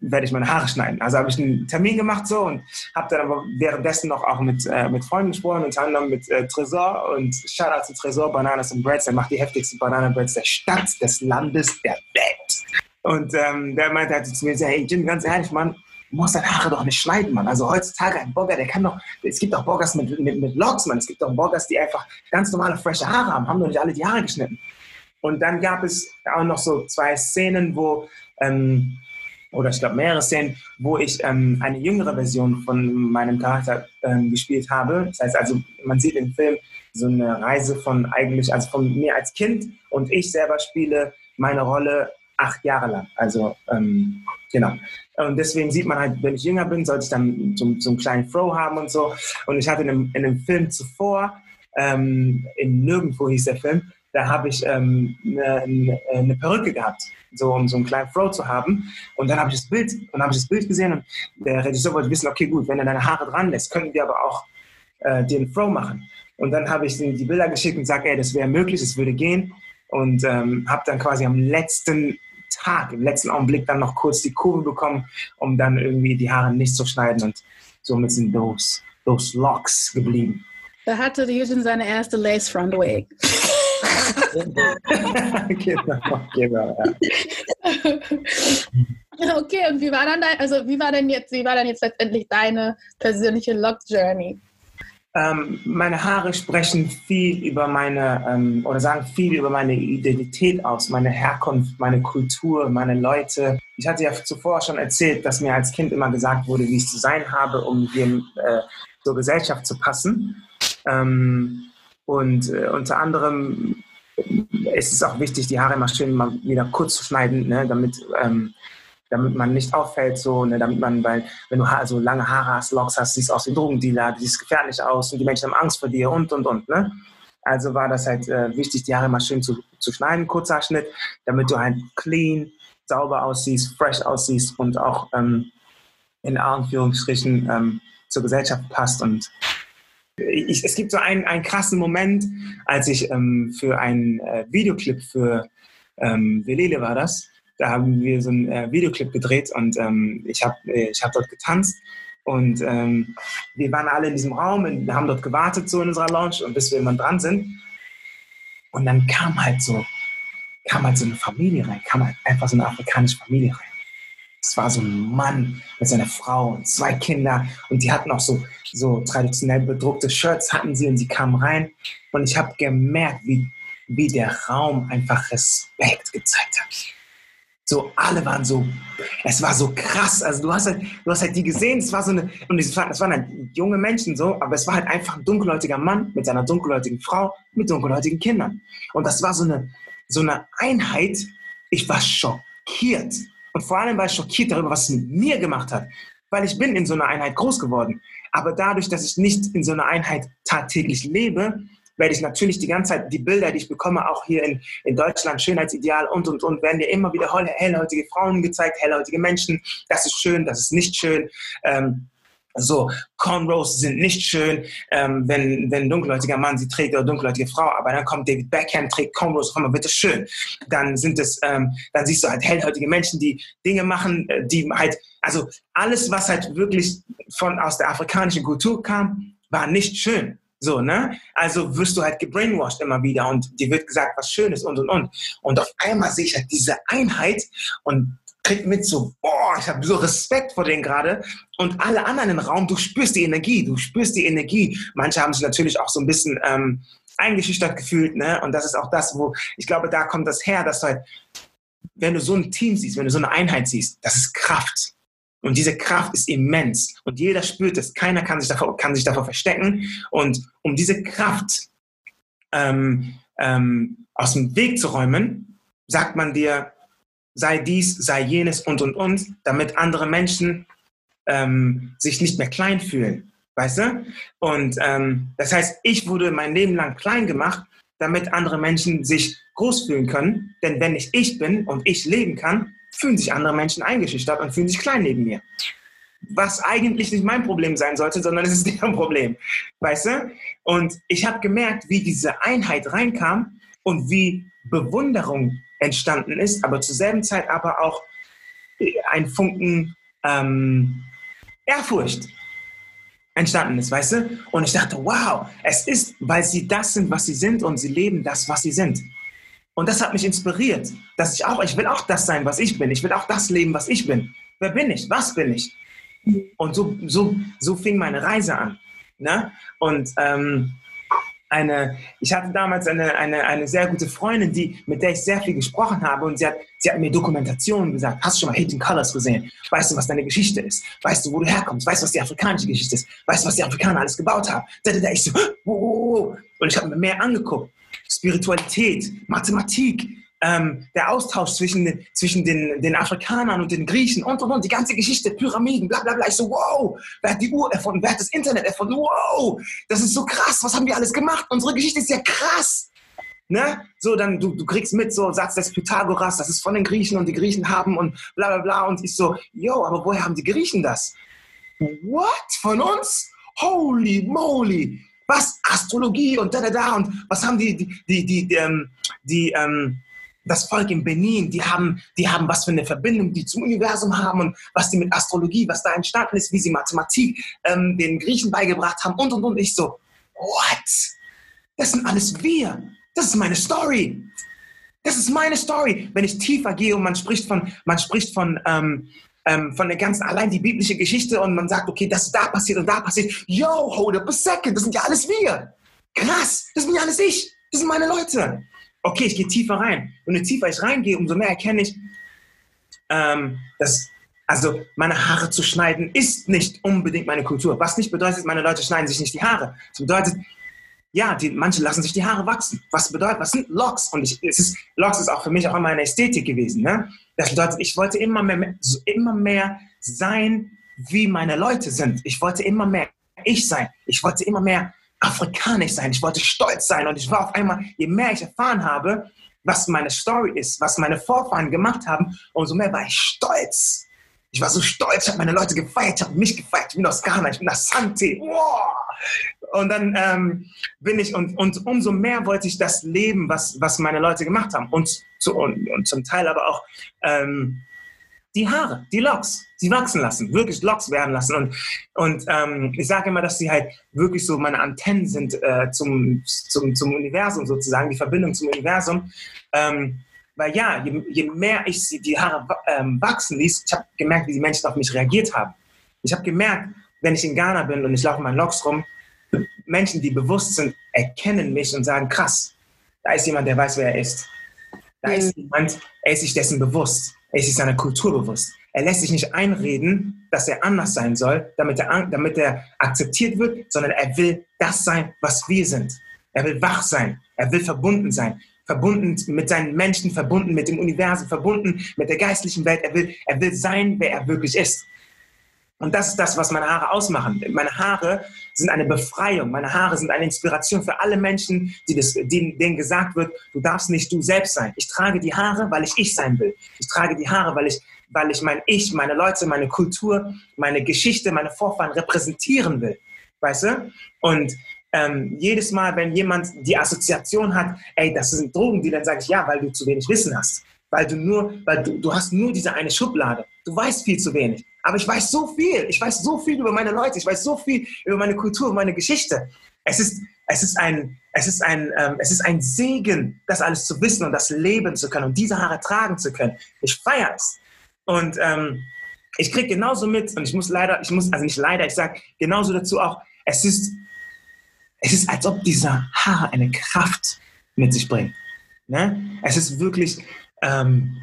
werde ich meine Haare schneiden. Also habe ich einen Termin gemacht so und habe dann aber währenddessen noch auch mit, äh, mit Freunden gesprochen, unter anderem mit äh, Tresor und Shoutout zu Tresor, Bananas and Breads, der macht die heftigsten Banana Breads der Stadt, des Landes, der Welt. Und ähm, der meinte halt zu mir, hey Jim, ganz ehrlich, Mann, du musst deine Haare doch nicht schneiden, Mann. Also heutzutage ein Bogger, der kann doch, es gibt auch Boggers mit, mit, mit Locks, Mann. Es gibt auch Boggers, die einfach ganz normale, frische Haare haben, haben doch nicht alle die Haare geschnitten. Und dann gab es auch noch so zwei Szenen, wo ähm, oder ich glaube mehrere Szenen, wo ich ähm, eine jüngere Version von meinem Charakter ähm, gespielt habe. Das heißt also, man sieht im Film so eine Reise von eigentlich, also von mir als Kind und ich selber spiele meine Rolle acht Jahre lang. Also ähm, genau. Und deswegen sieht man halt, wenn ich jünger bin, sollte ich dann so, so einen kleinen Throw haben und so. Und ich hatte in einem, in einem Film zuvor, ähm, in Nirgendwo hieß der Film, da habe ich ähm, eine, eine, eine, Perücke gehabt, so um so einen kleinen Flow zu haben. Und dann habe ich das Bild, und habe ich das Bild gesehen und der Regisseur wollte wissen, okay, gut, wenn er deine Haare dran lässt, könnten wir aber auch äh, den Flow machen. Und dann habe ich die Bilder geschickt und gesagt, ey, das wäre möglich, das würde gehen. Und ähm, habe dann quasi am letzten Tag, im letzten Augenblick dann noch kurz die Kurve bekommen, um dann irgendwie die Haare nicht zu schneiden. Und somit sind those, those Locks geblieben. Da hatte Eugene seine erste Lace Front Wig. [laughs] genau, genau, ja. [laughs] Okay, und wie war dann dein, also wie war denn jetzt, wie war dann jetzt letztendlich deine persönliche Lock Journey? Ähm, meine Haare sprechen viel über meine ähm, oder sagen viel über meine Identität aus, meine Herkunft, meine Kultur, meine Leute. Ich hatte ja zuvor schon erzählt, dass mir als Kind immer gesagt wurde, wie ich zu sein habe, um dem, äh, zur Gesellschaft zu passen. Ähm, und äh, unter anderem ist es auch wichtig, die Haare immer schön mal wieder kurz zu schneiden, ne, damit, ähm, damit man nicht auffällt, so, ne, damit man, weil wenn du also lange Haare hast, Locks hast, siehst du aus wie Drogendealer, du siehst gefährlich aus und die Menschen haben Angst vor dir und und und. Ne? Also war das halt äh, wichtig, die Haare mal schön zu, zu schneiden, kurzer Schnitt, damit du halt clean, sauber aussiehst, fresh aussiehst und auch ähm, in Anführungsstrichen ähm, zur Gesellschaft passt und ich, es gibt so einen, einen krassen Moment, als ich ähm, für einen äh, Videoclip für ähm, Velele war das. Da haben wir so einen äh, Videoclip gedreht und ähm, ich habe ich hab dort getanzt und ähm, wir waren alle in diesem Raum und haben dort gewartet so in unserer Lounge und bis wir immer dran sind. Und dann kam halt so, kam halt so eine Familie rein, kam halt einfach so eine afrikanische Familie rein. Es war so ein Mann mit seiner Frau und zwei Kinder und die hatten auch so, so traditionell bedruckte Shirts hatten sie und sie kamen rein und ich habe gemerkt, wie, wie der Raum einfach Respekt gezeigt hat. So, alle waren so, es war so krass. Also du hast halt, du hast halt die gesehen, es war so eine, und es waren, es waren halt junge Menschen so, aber es war halt einfach ein dunkelhäutiger Mann mit seiner dunkelhäutigen Frau, mit dunkelhäutigen Kindern. Und das war so eine, so eine Einheit, ich war schockiert. Und vor allem war ich schockiert darüber, was es mit mir gemacht hat. Weil ich bin in so einer Einheit groß geworden. Aber dadurch, dass ich nicht in so einer Einheit tagtäglich lebe, werde ich natürlich die ganze Zeit die Bilder, die ich bekomme, auch hier in, in Deutschland, Schönheitsideal und, und, und, werden dir immer wieder hellhäutige Frauen gezeigt, hellhäutige Menschen. Das ist schön, das ist nicht schön. Ähm, So, Cornrows sind nicht schön, ähm, wenn, wenn ein dunkelhäutiger Mann sie trägt oder dunkelhäutige Frau, aber dann kommt David Beckham, trägt Cornrows, komm mal bitte schön. Dann sind es, ähm, dann siehst du halt hellhäutige Menschen, die Dinge machen, äh, die halt, also alles, was halt wirklich von, aus der afrikanischen Kultur kam, war nicht schön. So, ne? Also wirst du halt gebrainwashed immer wieder und dir wird gesagt, was schön ist und und und. Und auf einmal sehe ich halt diese Einheit und krieg mit so, boah, ich habe so Respekt vor denen gerade. Und alle anderen im Raum, du spürst die Energie, du spürst die Energie. Manche haben sich natürlich auch so ein bisschen ähm, eingeschüchtert gefühlt, ne? Und das ist auch das, wo ich glaube, da kommt das her, dass du halt, wenn du so ein Team siehst, wenn du so eine Einheit siehst, das ist Kraft. Und diese Kraft ist immens. Und jeder spürt es. Keiner kann sich davor, kann sich davor verstecken. Und um diese Kraft ähm, ähm, aus dem Weg zu räumen, sagt man dir, sei dies, sei jenes und, und, und, damit andere Menschen ähm, sich nicht mehr klein fühlen. Weißt du? Und ähm, das heißt, ich wurde mein Leben lang klein gemacht, damit andere Menschen sich groß fühlen können. Denn wenn ich ich bin und ich leben kann, fühlen sich andere Menschen eingeschüchtert und fühlen sich klein neben mir. Was eigentlich nicht mein Problem sein sollte, sondern es ist [laughs] deren Problem. Weißt du? Und ich habe gemerkt, wie diese Einheit reinkam und wie Bewunderung entstanden ist, aber zur selben Zeit aber auch ein Funken ähm, Ehrfurcht entstanden ist, weißt du? Und ich dachte, wow, es ist, weil sie das sind, was sie sind und sie leben das, was sie sind. Und das hat mich inspiriert, dass ich auch, ich will auch das sein, was ich bin. Ich will auch das leben, was ich bin. Wer bin ich? Was bin ich? Und so, so, so fing meine Reise an. Ne? Und ähm, eine, ich hatte damals eine, eine, eine sehr gute Freundin, die, mit der ich sehr viel gesprochen habe und sie hat, sie hat mir Dokumentationen gesagt. Hast du schon mal Hidden Colors gesehen? Weißt du, was deine Geschichte ist? Weißt du, wo du herkommst? Weißt du, was die afrikanische Geschichte ist? Weißt du, was die Afrikaner alles gebaut haben? Da, da, da. Ich so, oh, und ich habe mir mehr angeguckt. Spiritualität, Mathematik, ähm, der Austausch zwischen, zwischen den, den Afrikanern und den Griechen und und und, die ganze Geschichte, Pyramiden, bla bla bla. Ich so, wow, wer hat die Uhr erfunden? Wer hat das Internet erfunden? Wow, das ist so krass, was haben wir alles gemacht? Unsere Geschichte ist ja krass. Ne? So, dann du, du kriegst mit, so Satz des Pythagoras, das ist von den Griechen und die Griechen haben und bla bla bla. Und ich so, yo, aber woher haben die Griechen das? What? Von uns? Holy moly! Was? Astrologie und da da da und was haben die, die, die, die, die, ähm, die ähm, das Volk in Benin, die haben, die haben was für eine Verbindung, die zum Universum haben und was die mit Astrologie, was da entstanden ist, wie sie Mathematik ähm, den Griechen beigebracht haben und und und. Ich so, what? Das sind alles wir. Das ist meine Story. Das ist meine Story. Wenn ich tiefer gehe und man spricht von, man spricht von, ähm, ähm, von der ganzen, allein die biblische Geschichte und man sagt, okay, das ist da passiert und da passiert. Yo, hold up a second, das sind ja alles wir. Krass, das bin ja alles ich. Das sind meine Leute okay, ich gehe tiefer rein. Und je tiefer ich reingehe, umso mehr erkenne ich, ähm, dass also meine Haare zu schneiden ist nicht unbedingt meine Kultur. Was nicht bedeutet, meine Leute schneiden sich nicht die Haare. Das bedeutet, ja, die, manche lassen sich die Haare wachsen. Was bedeutet, was sind Locks? Und ich, es ist, Locks ist auch für mich auch immer eine Ästhetik gewesen. Ne? Das bedeutet, ich wollte immer mehr, immer mehr sein, wie meine Leute sind. Ich wollte immer mehr ich sein. Ich wollte immer mehr afrikanisch sein, ich wollte stolz sein und ich war auf einmal, je mehr ich erfahren habe, was meine Story ist, was meine Vorfahren gemacht haben, umso mehr war ich stolz. Ich war so stolz, ich habe meine Leute gefeiert, ich habe mich gefeiert, ich bin aus Ghana, ich bin aus Santi. Wow. Und dann ähm, bin ich, und, und umso mehr wollte ich das leben, was, was meine Leute gemacht haben. Und, zu, und, und zum Teil aber auch ähm, die Haare, die Locks, sie wachsen lassen, wirklich Locks werden lassen. Und, und ähm, ich sage immer, dass sie halt wirklich so meine Antennen sind äh, zum, zum, zum Universum sozusagen, die Verbindung zum Universum. Ähm, weil ja, je, je, mehr ich sie, die Haare ähm, wachsen ließ, ich habe gemerkt, wie die Menschen auf mich reagiert haben. Ich habe gemerkt, wenn ich in Ghana bin und ich laufe meinen Locks rum, Menschen, die bewusst sind, erkennen mich und sagen, krass, da ist jemand, der weiß, wer er ist. Da mhm. ist jemand, er ist sich dessen bewusst. Er ist sich seiner Kultur bewusst. Er lässt sich nicht einreden, dass er anders sein soll, damit er, damit er akzeptiert wird, sondern er will das sein, was wir sind. Er will wach sein. Er will verbunden sein. Verbunden mit seinen Menschen, verbunden mit dem Universum, verbunden mit der geistlichen Welt. Er will, er will sein, wer er wirklich ist. Und das ist das, was meine Haare ausmachen. Meine Haare sind eine Befreiung. Meine Haare sind eine Inspiration für alle Menschen, die das, denen, gesagt wird, du darfst nicht du selbst sein. Ich trage die Haare, weil ich ich sein will. Ich trage die Haare, weil ich weil ich mein Ich, meine Leute, meine Kultur, meine Geschichte, meine Vorfahren repräsentieren will. Weißt du? Und ähm, jedes Mal, wenn jemand die Assoziation hat, ey, das sind Drogen, die dann sage ich, ja, weil du zu wenig Wissen hast. Weil du nur, weil du, du hast nur diese eine Schublade. Du weißt viel zu wenig. Aber ich weiß so viel. Ich weiß so viel über meine Leute. Ich weiß so viel über meine Kultur, meine Geschichte. Es ist, es ist ein, es ist ein, ähm, es ist ein Segen, das alles zu wissen und das leben zu können und diese Haare tragen zu können. Ich feiere es. Und ähm, ich kriege genauso mit, und ich muss leider, ich muss, also nicht leider, ich sage genauso dazu auch, es ist, es ist, als ob diese Haare eine Kraft mit sich bringen. Ne? Es ist wirklich, ähm,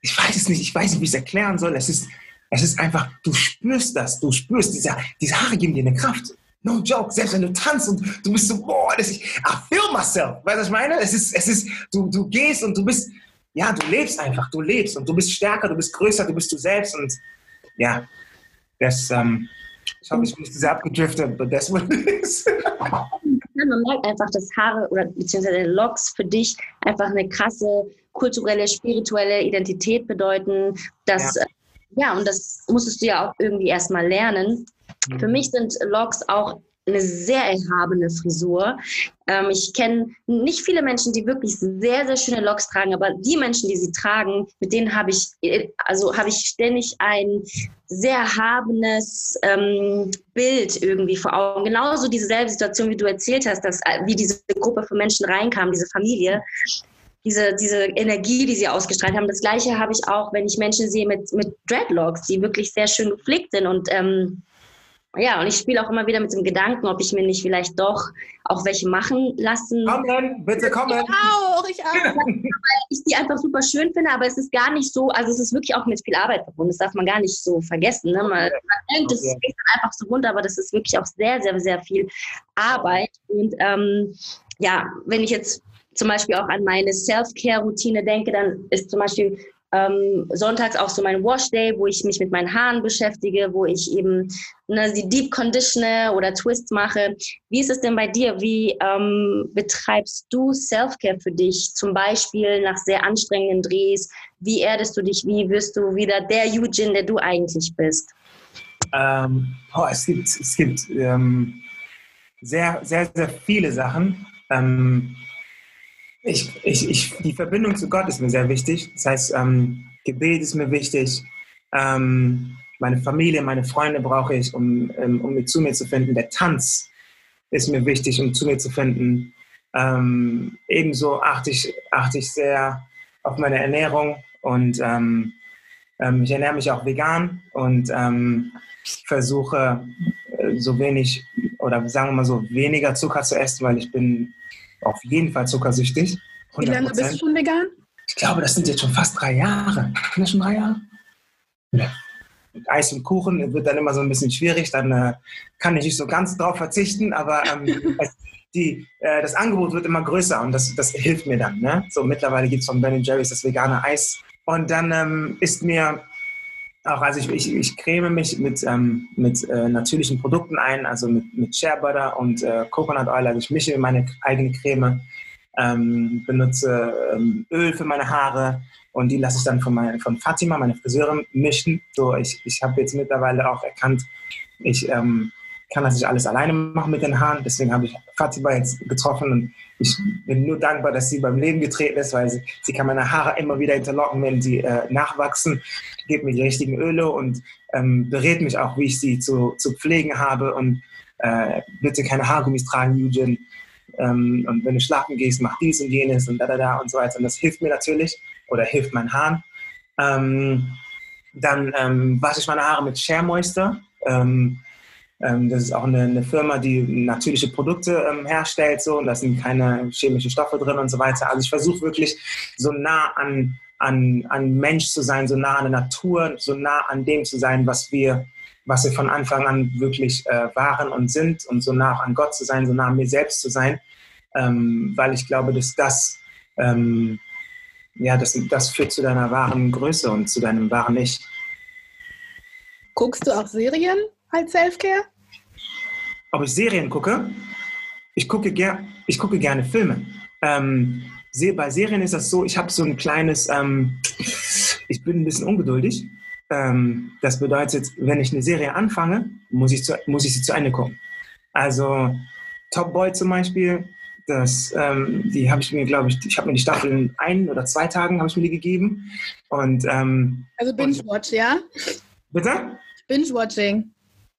ich weiß es nicht, ich weiß nicht, wie ich es erklären soll. Es ist, es ist einfach, du spürst das, du spürst, diese, diese Haare geben dir eine Kraft. No joke, selbst wenn du tanzt und du bist so, boah, das ist, I feel myself. Weißt du, was ich meine? Es ist, es ist, du, du gehst und du bist, ja, du lebst einfach, du lebst und du bist stärker, du bist größer, du bist du selbst und ja, das, ähm, ich hoffe, ich bin nicht sehr abgedriftet, but that's what it is. [laughs] man merkt einfach, dass Haare oder beziehungsweise Locks für dich einfach eine krasse kulturelle, spirituelle Identität bedeuten. Dass, ja. Ja, und das musstest du ja auch irgendwie erstmal lernen. Mhm. Für mich sind Locks auch eine sehr erhabene Frisur. Ähm, ich kenne nicht viele Menschen, die wirklich sehr, sehr schöne Locks tragen, aber die Menschen, die sie tragen, mit denen habe ich, äh, also habe ich ständig ein sehr erhabenes ähm, Bild irgendwie vor Augen. Genauso dieselbe Situation, wie du erzählt hast, dass, äh, wie diese Gruppe von Menschen reinkam, diese Familie. Diese, diese Energie, die sie ausgestrahlt haben. Das Gleiche habe ich auch, wenn ich Menschen sehe mit, mit Dreadlocks, die wirklich sehr schön gepflegt sind und ähm, ja, und ich spiele auch immer wieder mit dem Gedanken, ob ich mir nicht vielleicht doch auch welche machen lassen. Kommen, bitte kommen. Ich auch, ich auch. [laughs] Weil ich die einfach super schön finde, aber es ist gar nicht so, also es ist wirklich auch mit viel Arbeit verbunden. Das darf man gar nicht so vergessen. Ne? Man, man denkt, es geht einfach so runter, aber das ist wirklich auch sehr, sehr, sehr viel Arbeit. Und ähm, ja, wenn ich jetzt zum Beispiel auch an meine Self-Care-Routine denke, dann ist zum Beispiel ähm, sonntags auch so mein Wash Day, wo ich mich mit meinen Haaren beschäftige, wo ich eben ne, die Deep Conditione oder Twists mache. Wie ist es denn bei dir? Wie ähm, betreibst du Self-Care für dich? Zum Beispiel nach sehr anstrengenden Drehs. Wie erdest du dich? Wie wirst du wieder der Eugene, der du eigentlich bist? Ähm, oh, es gibt, es gibt ähm, sehr, sehr, sehr viele Sachen. Ähm, ich, ich, ich, die Verbindung zu Gott ist mir sehr wichtig. Das heißt, ähm, Gebet ist mir wichtig. Ähm, meine Familie, meine Freunde brauche ich, um, ähm, um zu mir zu finden. Der Tanz ist mir wichtig, um zu mir zu finden. Ähm, ebenso achte ich, achte ich sehr auf meine Ernährung und ähm, ähm, ich ernähre mich auch vegan und versuche äh, so wenig oder sagen wir mal so weniger Zucker zu essen, weil ich bin auf jeden Fall zuckersüchtig. 100%. Wie lange bist du schon vegan? Ich glaube, das sind jetzt schon fast drei Jahre. Sind das schon drei Jahre? Ja. Mit Eis und Kuchen wird dann immer so ein bisschen schwierig. Dann äh, kann ich nicht so ganz drauf verzichten, aber ähm, [laughs] die, äh, das Angebot wird immer größer und das, das hilft mir dann. Ne? So mittlerweile gibt es von Ben Jerry's das vegane Eis. Und dann ähm, ist mir auch, also ich, ich, ich creme mich mit, ähm, mit äh, natürlichen Produkten ein, also mit, mit Share Butter und äh, Coconut Oil. Also ich mische meine eigene Creme, ähm, benutze ähm, Öl für meine Haare und die lasse ich dann von, meine, von Fatima, meine Friseurin, mischen. So, ich, ich habe jetzt mittlerweile auch erkannt, ich ähm, kann das nicht alles alleine machen mit den Haaren. Deswegen habe ich Fatima jetzt getroffen und ich bin nur dankbar, dass sie beim Leben getreten ist, weil sie, sie kann meine Haare immer wieder hinterlocken, wenn sie äh, nachwachsen, gibt mir die richtigen Öle und ähm, berät mich auch, wie ich sie zu, zu pflegen habe und äh, bitte keine Haargummis tragen, Eugene. Ähm, und wenn du schlafen gehst, mach dies und jenes und da, da, da und so weiter. Und das hilft mir natürlich oder hilft meinen Haaren. Ähm, dann ähm, wasche ich meine Haare mit Share Moisture. Ähm, ähm, das ist auch eine, eine, Firma, die natürliche Produkte ähm, herstellt, so, und da sind keine chemischen Stoffe drin und so weiter. Also ich versuche wirklich so nah an, an, an Mensch zu sein, so nah an der Natur, so nah an dem zu sein, was wir, was wir von Anfang an wirklich äh, waren und sind und so nah an Gott zu sein, so nah an mir selbst zu sein, ähm, weil ich glaube, dass das, ähm, ja, das, das führt zu deiner wahren Größe und zu deinem wahren Ich. Guckst du auch Serien? Als Selfcare? Ob ich Serien gucke? Ich gucke, ger ich gucke gerne Filme. Ähm, bei Serien ist das so, ich habe so ein kleines, ähm, ich bin ein bisschen ungeduldig. ähm, das bedeutet, wenn ich eine Serie anfange, muss ich, zu, muss ich sie zu Ende gucken. Also Top Boy zum Beispiel, das, ähm, die habe ich mir, glaube ich, ich habe mir die Staffel in ein oder zwei Tagen habe ich mir die gegeben. Und, ähm, also Binge-Watch, ja? Bitte? Binge-Watching.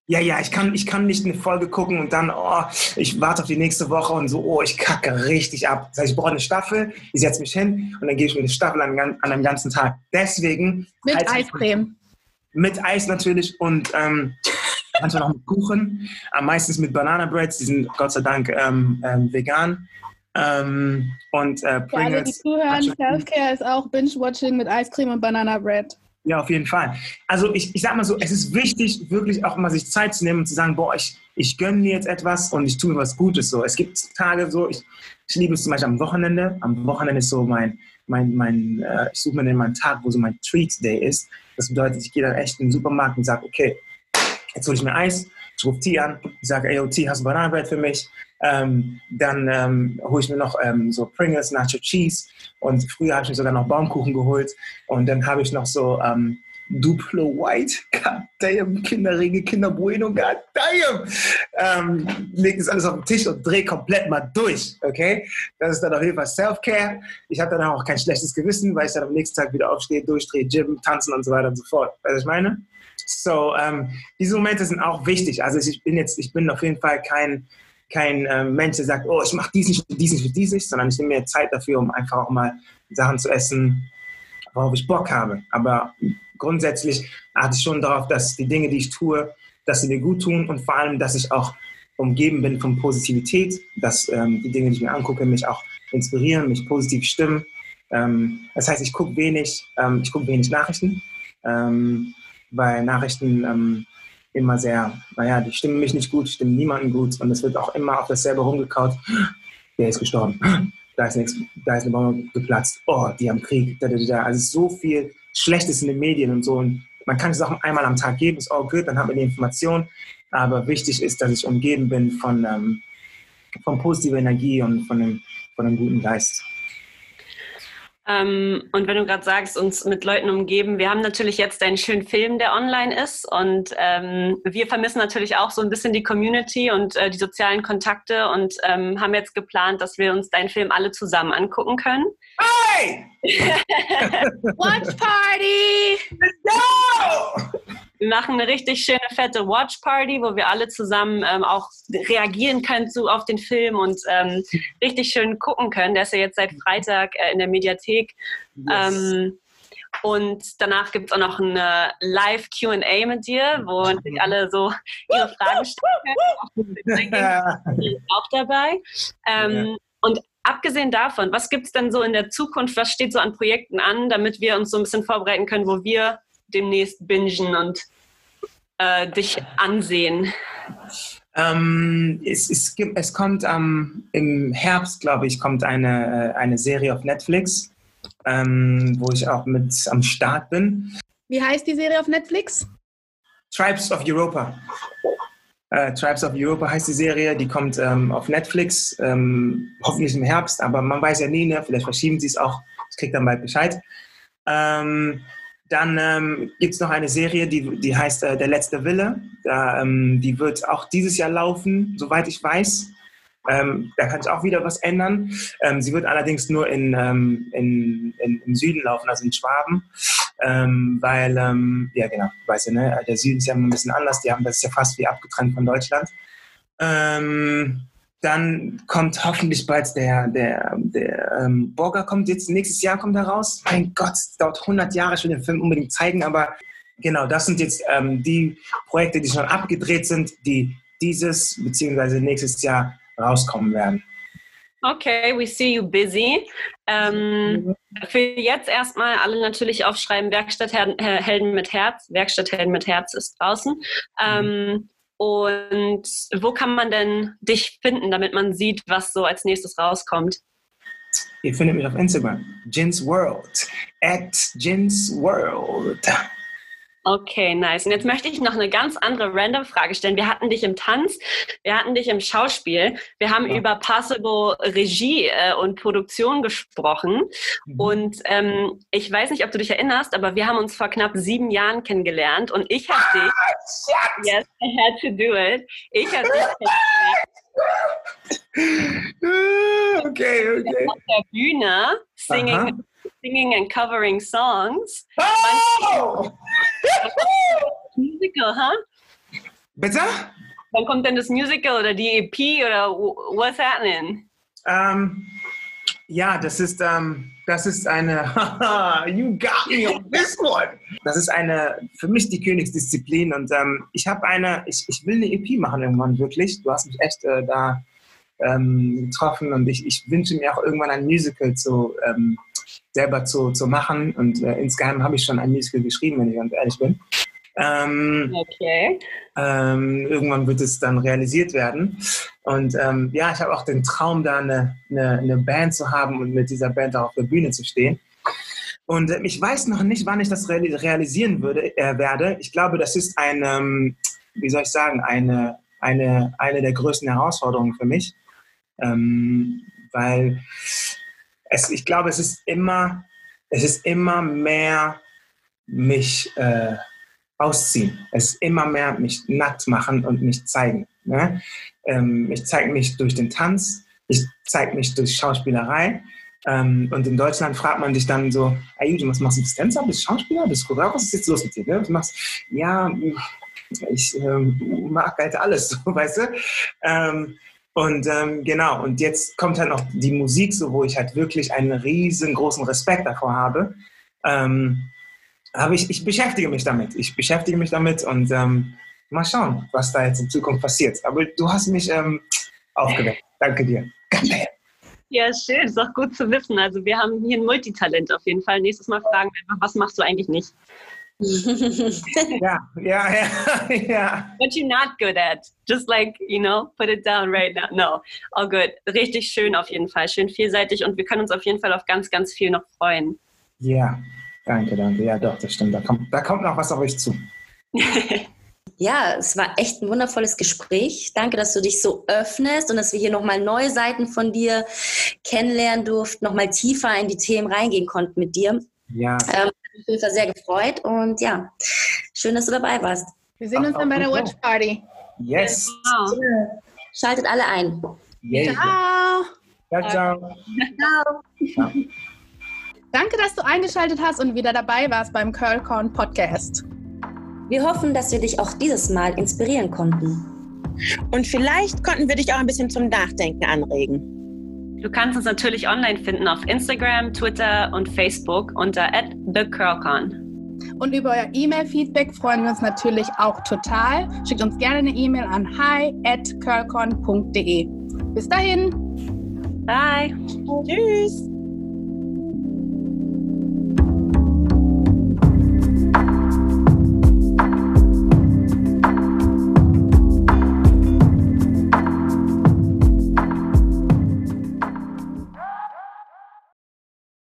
Ja, ja, ich kann, ich kann nicht eine Folge gucken und dann, oh, ich warte auf die nächste Woche und so, oh, ich kacke richtig ab. Das heißt, ich brauche eine Staffel, ich setze mich hin und dann gebe ich mir eine Staffel an, an einem ganzen Tag. Deswegen. Mit Eiscreme. Mit Eis natürlich und ähm, manchmal noch mit Kuchen. Am meisten mit Banana Breads, die sind Gott sei Dank ähm, ähm, vegan. Ähm, und äh, Für alle, die zuhören, Selfcare ist auch Binge-Watching mit Eiscreme und Banana Bread. Ja, auf jeden Fall. Also ich, ich sag mal so, es ist wichtig, wirklich auch mal sich Zeit zu nehmen und zu sagen, boah, ich, ich gönne mir jetzt etwas und ich tue mir was Gutes. So. Es gibt Tage so, ich, ich liebe es zum Beispiel am Wochenende. Am Wochenende ist so mein, mein, mein äh, ich suche mir dann meinen Tag, wo so mein Treat Day ist. Das bedeutet, ich gehe dann echt in den Supermarkt und sage, okay, jetzt hole ich mir Eis, ich rufe T an, sage, ey, T, hast du Bananenbrot für mich? Ähm, dann ähm, hole ich mir noch ähm, so Pringles, Nacho Cheese und früher habe ich mir sogar noch Baumkuchen geholt und dann habe ich noch so ähm, Duplo White, [laughs] goddamn, Kinderringe, Kinderbueno, goddamn. Ähm, leg das alles auf den Tisch und dreh komplett mal durch, okay? Das ist dann auf jeden Fall Self-Care. Ich habe dann auch kein schlechtes Gewissen, weil ich dann am nächsten Tag wieder aufstehe, durchdrehe, Gym, tanzen und so weiter und so fort. Weißt du, ich meine? So, ähm, diese Momente sind auch wichtig. Also ich bin jetzt, ich bin auf jeden Fall kein kein äh, Mensch, der sagt, oh, ich mache dies nicht, dies nicht, dies nicht, sondern ich nehme mir Zeit dafür, um einfach auch mal Sachen zu essen, worauf ich Bock habe. Aber grundsätzlich achte ich schon darauf, dass die Dinge, die ich tue, dass sie mir gut tun und vor allem, dass ich auch umgeben bin von Positivität, dass ähm, die Dinge, die ich mir angucke, mich auch inspirieren, mich positiv stimmen. Ähm, das heißt, ich gucke wenig, ähm, ich gucke wenig Nachrichten, ähm, weil Nachrichten ähm, immer sehr, naja, die stimmen mich nicht gut, stimmen niemanden gut und es wird auch immer auf dasselbe rumgekaut. Der ist gestorben. [clears throat] Da ist, nichts, da ist eine Bombe geplatzt. Oh, die haben Krieg. Da, da, da. Also so viel Schlechtes in den Medien und so. Und man kann es auch einmal am Tag geben, ist auch gut, dann hat man die Information. Aber wichtig ist, dass ich umgeben bin von, ähm, von positiver Energie und von einem, von einem guten Geist. Ähm, und wenn du gerade sagst, uns mit Leuten umgeben, wir haben natürlich jetzt einen schönen Film, der online ist. Und ähm, wir vermissen natürlich auch so ein bisschen die Community und äh, die sozialen Kontakte und ähm, haben jetzt geplant, dass wir uns deinen Film alle zusammen angucken können. Hey! [laughs] Watch Party! Let's go! Wir machen eine richtig schöne, fette Watch Party, wo wir alle zusammen ähm, auch reagieren können zu, auf den Film und ähm, richtig schön gucken können. Der ist ja jetzt seit Freitag äh, in der Mediathek. Yes. Ähm, und danach gibt es auch noch eine Live-QA mit dir, wo natürlich alle so ihre Fragen stellen können. [laughs] auch dabei. Ähm, und abgesehen davon, was gibt es denn so in der Zukunft, was steht so an Projekten an, damit wir uns so ein bisschen vorbereiten können, wo wir demnächst bingen und äh, dich ansehen? Ähm, es, es, gibt, es kommt ähm, im Herbst, glaube ich, kommt eine, äh, eine Serie auf Netflix, ähm, wo ich auch mit am Start bin. Wie heißt die Serie auf Netflix? Tribes of Europa. Äh, Tribes of Europa heißt die Serie, die kommt ähm, auf Netflix, ähm, hoffentlich im Herbst, aber man weiß ja nie, ne? vielleicht verschieben sie es auch, ich kriege dann bald Bescheid. Ähm, dann ähm, gibt es noch eine Serie, die, die heißt äh, Der letzte Wille. Da, ähm, die wird auch dieses Jahr laufen, soweit ich weiß. Ähm, da kann sich auch wieder was ändern. Ähm, sie wird allerdings nur in, ähm, in, in, im Süden laufen, also in Schwaben. Ähm, weil, ja genau, weißt du, ne? der Süden ist ja ein bisschen anders. Die haben das ist ja fast wie abgetrennt von Deutschland. Dann kommt hoffentlich bald der, der, der ähm, Borger kommt jetzt, nächstes Jahr kommt er raus. Mein Gott, es dauert 100 Jahre, ich will den Film unbedingt zeigen, aber genau, das sind jetzt ähm, die Projekte, die schon abgedreht sind, die dieses bzw. nächstes Jahr rauskommen werden. Okay, we see you busy. Ähm, für jetzt erstmal alle natürlich aufschreiben, Werkstatthelden mit Herz. Werkstatthelden mit Herz ist draußen. Ähm, und wo kann man denn dich finden, damit man sieht, was so als nächstes rauskommt? Ihr findet mich auf Instagram. Jins World. At Jins World. Okay, nice. Und jetzt möchte ich noch eine ganz andere random Frage stellen. Wir hatten dich im Tanz, wir hatten dich im Schauspiel, wir haben ja. über Possible Regie äh, und Produktion gesprochen. Mhm. Und ähm, ich weiß nicht, ob du dich erinnerst, aber wir haben uns vor knapp sieben Jahren kennengelernt und ich habe dich. Ah, yes, I had to do it. Ich habe dich. [laughs] [laughs] okay, okay. Bühne singing, singing and covering songs. Oh! [laughs] Musical, huh? Bitte? Wann kommt denn das Musical oder die EP oder what's happening? Um, ja, das ist, um, das ist eine, [laughs] you got me on this one. Das ist eine, für mich die Königsdisziplin und um, ich habe eine, ich, ich will eine EP machen irgendwann wirklich. Du hast mich echt äh, da ähm, getroffen und ich, ich wünsche mir auch irgendwann ein Musical zu, ähm, selber zu, zu machen und äh, insgeheim habe ich schon ein Musical geschrieben, wenn ich ganz ehrlich bin. Ähm, okay. Ähm, irgendwann wird es dann realisiert werden. Und ähm, ja, ich habe auch den Traum, da eine, eine, eine, Band zu haben und mit dieser Band auch auf der Bühne zu stehen. Und äh, ich weiß noch nicht, wann ich das realisieren würde, äh, werde. Ich glaube, das ist eine, ähm, wie soll ich sagen, eine, eine, eine der größten Herausforderungen für mich. Ähm, weil es, ich glaube, es ist immer, es ist immer mehr mich äh, ausziehen. Es immer mehr mich nackt machen und mich zeigen. Ne? Ähm, ich zeige mich durch den Tanz, ich zeige mich durch Schauspielerei. Ähm, und in Deutschland fragt man dich dann so, hey, was machst du als Tänzer? Bist du Schauspieler? Bist du Choreograf? Was ist jetzt los mit dir? Ne? Du machst, ja, ich ähm, mag halt alles, [laughs] so, weißt du? Ähm, und ähm, genau, und jetzt kommt halt noch die Musik, so wo ich halt wirklich einen riesengroßen Respekt davor habe. Ähm, habe ich, ich beschäftige mich damit. Ich beschäftige mich damit und ähm, mal schauen, was da jetzt in Zukunft passiert. Aber du hast mich ähm, aufgeweckt. Danke dir. Ja, schön, ist auch gut zu wissen. Also wir haben hier ein Multitalent auf jeden Fall. Nächstes Mal fragen wir einfach, was machst du eigentlich nicht? yeah, yeah, yeah, yeah. What you not good at? Just like, you know, put it down right now. No, all good. Richtig schön auf jeden Fall, schön vielseitig und wir können uns auf jeden Fall auf ganz, ganz viel noch freuen. Ja, yeah. Danke, danke. Ja, doch, das stimmt. Da kommt, da kommt noch was auf euch zu. [laughs] Ja, es war echt ein wundervolles Gespräch. Danke, dass du dich so öffnest und dass wir hier nochmal neue Seiten von dir kennenlernen durften, nochmal tiefer in die Themen reingehen konnten mit dir. Ja. Ähm, ich bin sehr gefreut und ja, schön, dass du dabei warst. Wir sehen uns dann bei der Watch Party. Yes. Genau. Schaltet alle ein. Yeah. Ciao. Ciao, ciao. Ciao. Danke, dass du eingeschaltet hast und wieder dabei warst beim Curlcorn Podcast. Wir hoffen, dass wir dich auch dieses Mal inspirieren konnten. Und vielleicht konnten wir dich auch ein bisschen zum Nachdenken anregen. Du kannst uns natürlich online finden auf Instagram, Twitter und Facebook unter @thecurlcon. Und über euer E-Mail-Feedback freuen wir uns natürlich auch total. Schickt uns gerne eine E-Mail an hi at curlcon.de. Bis dahin. Bye. Tschüss.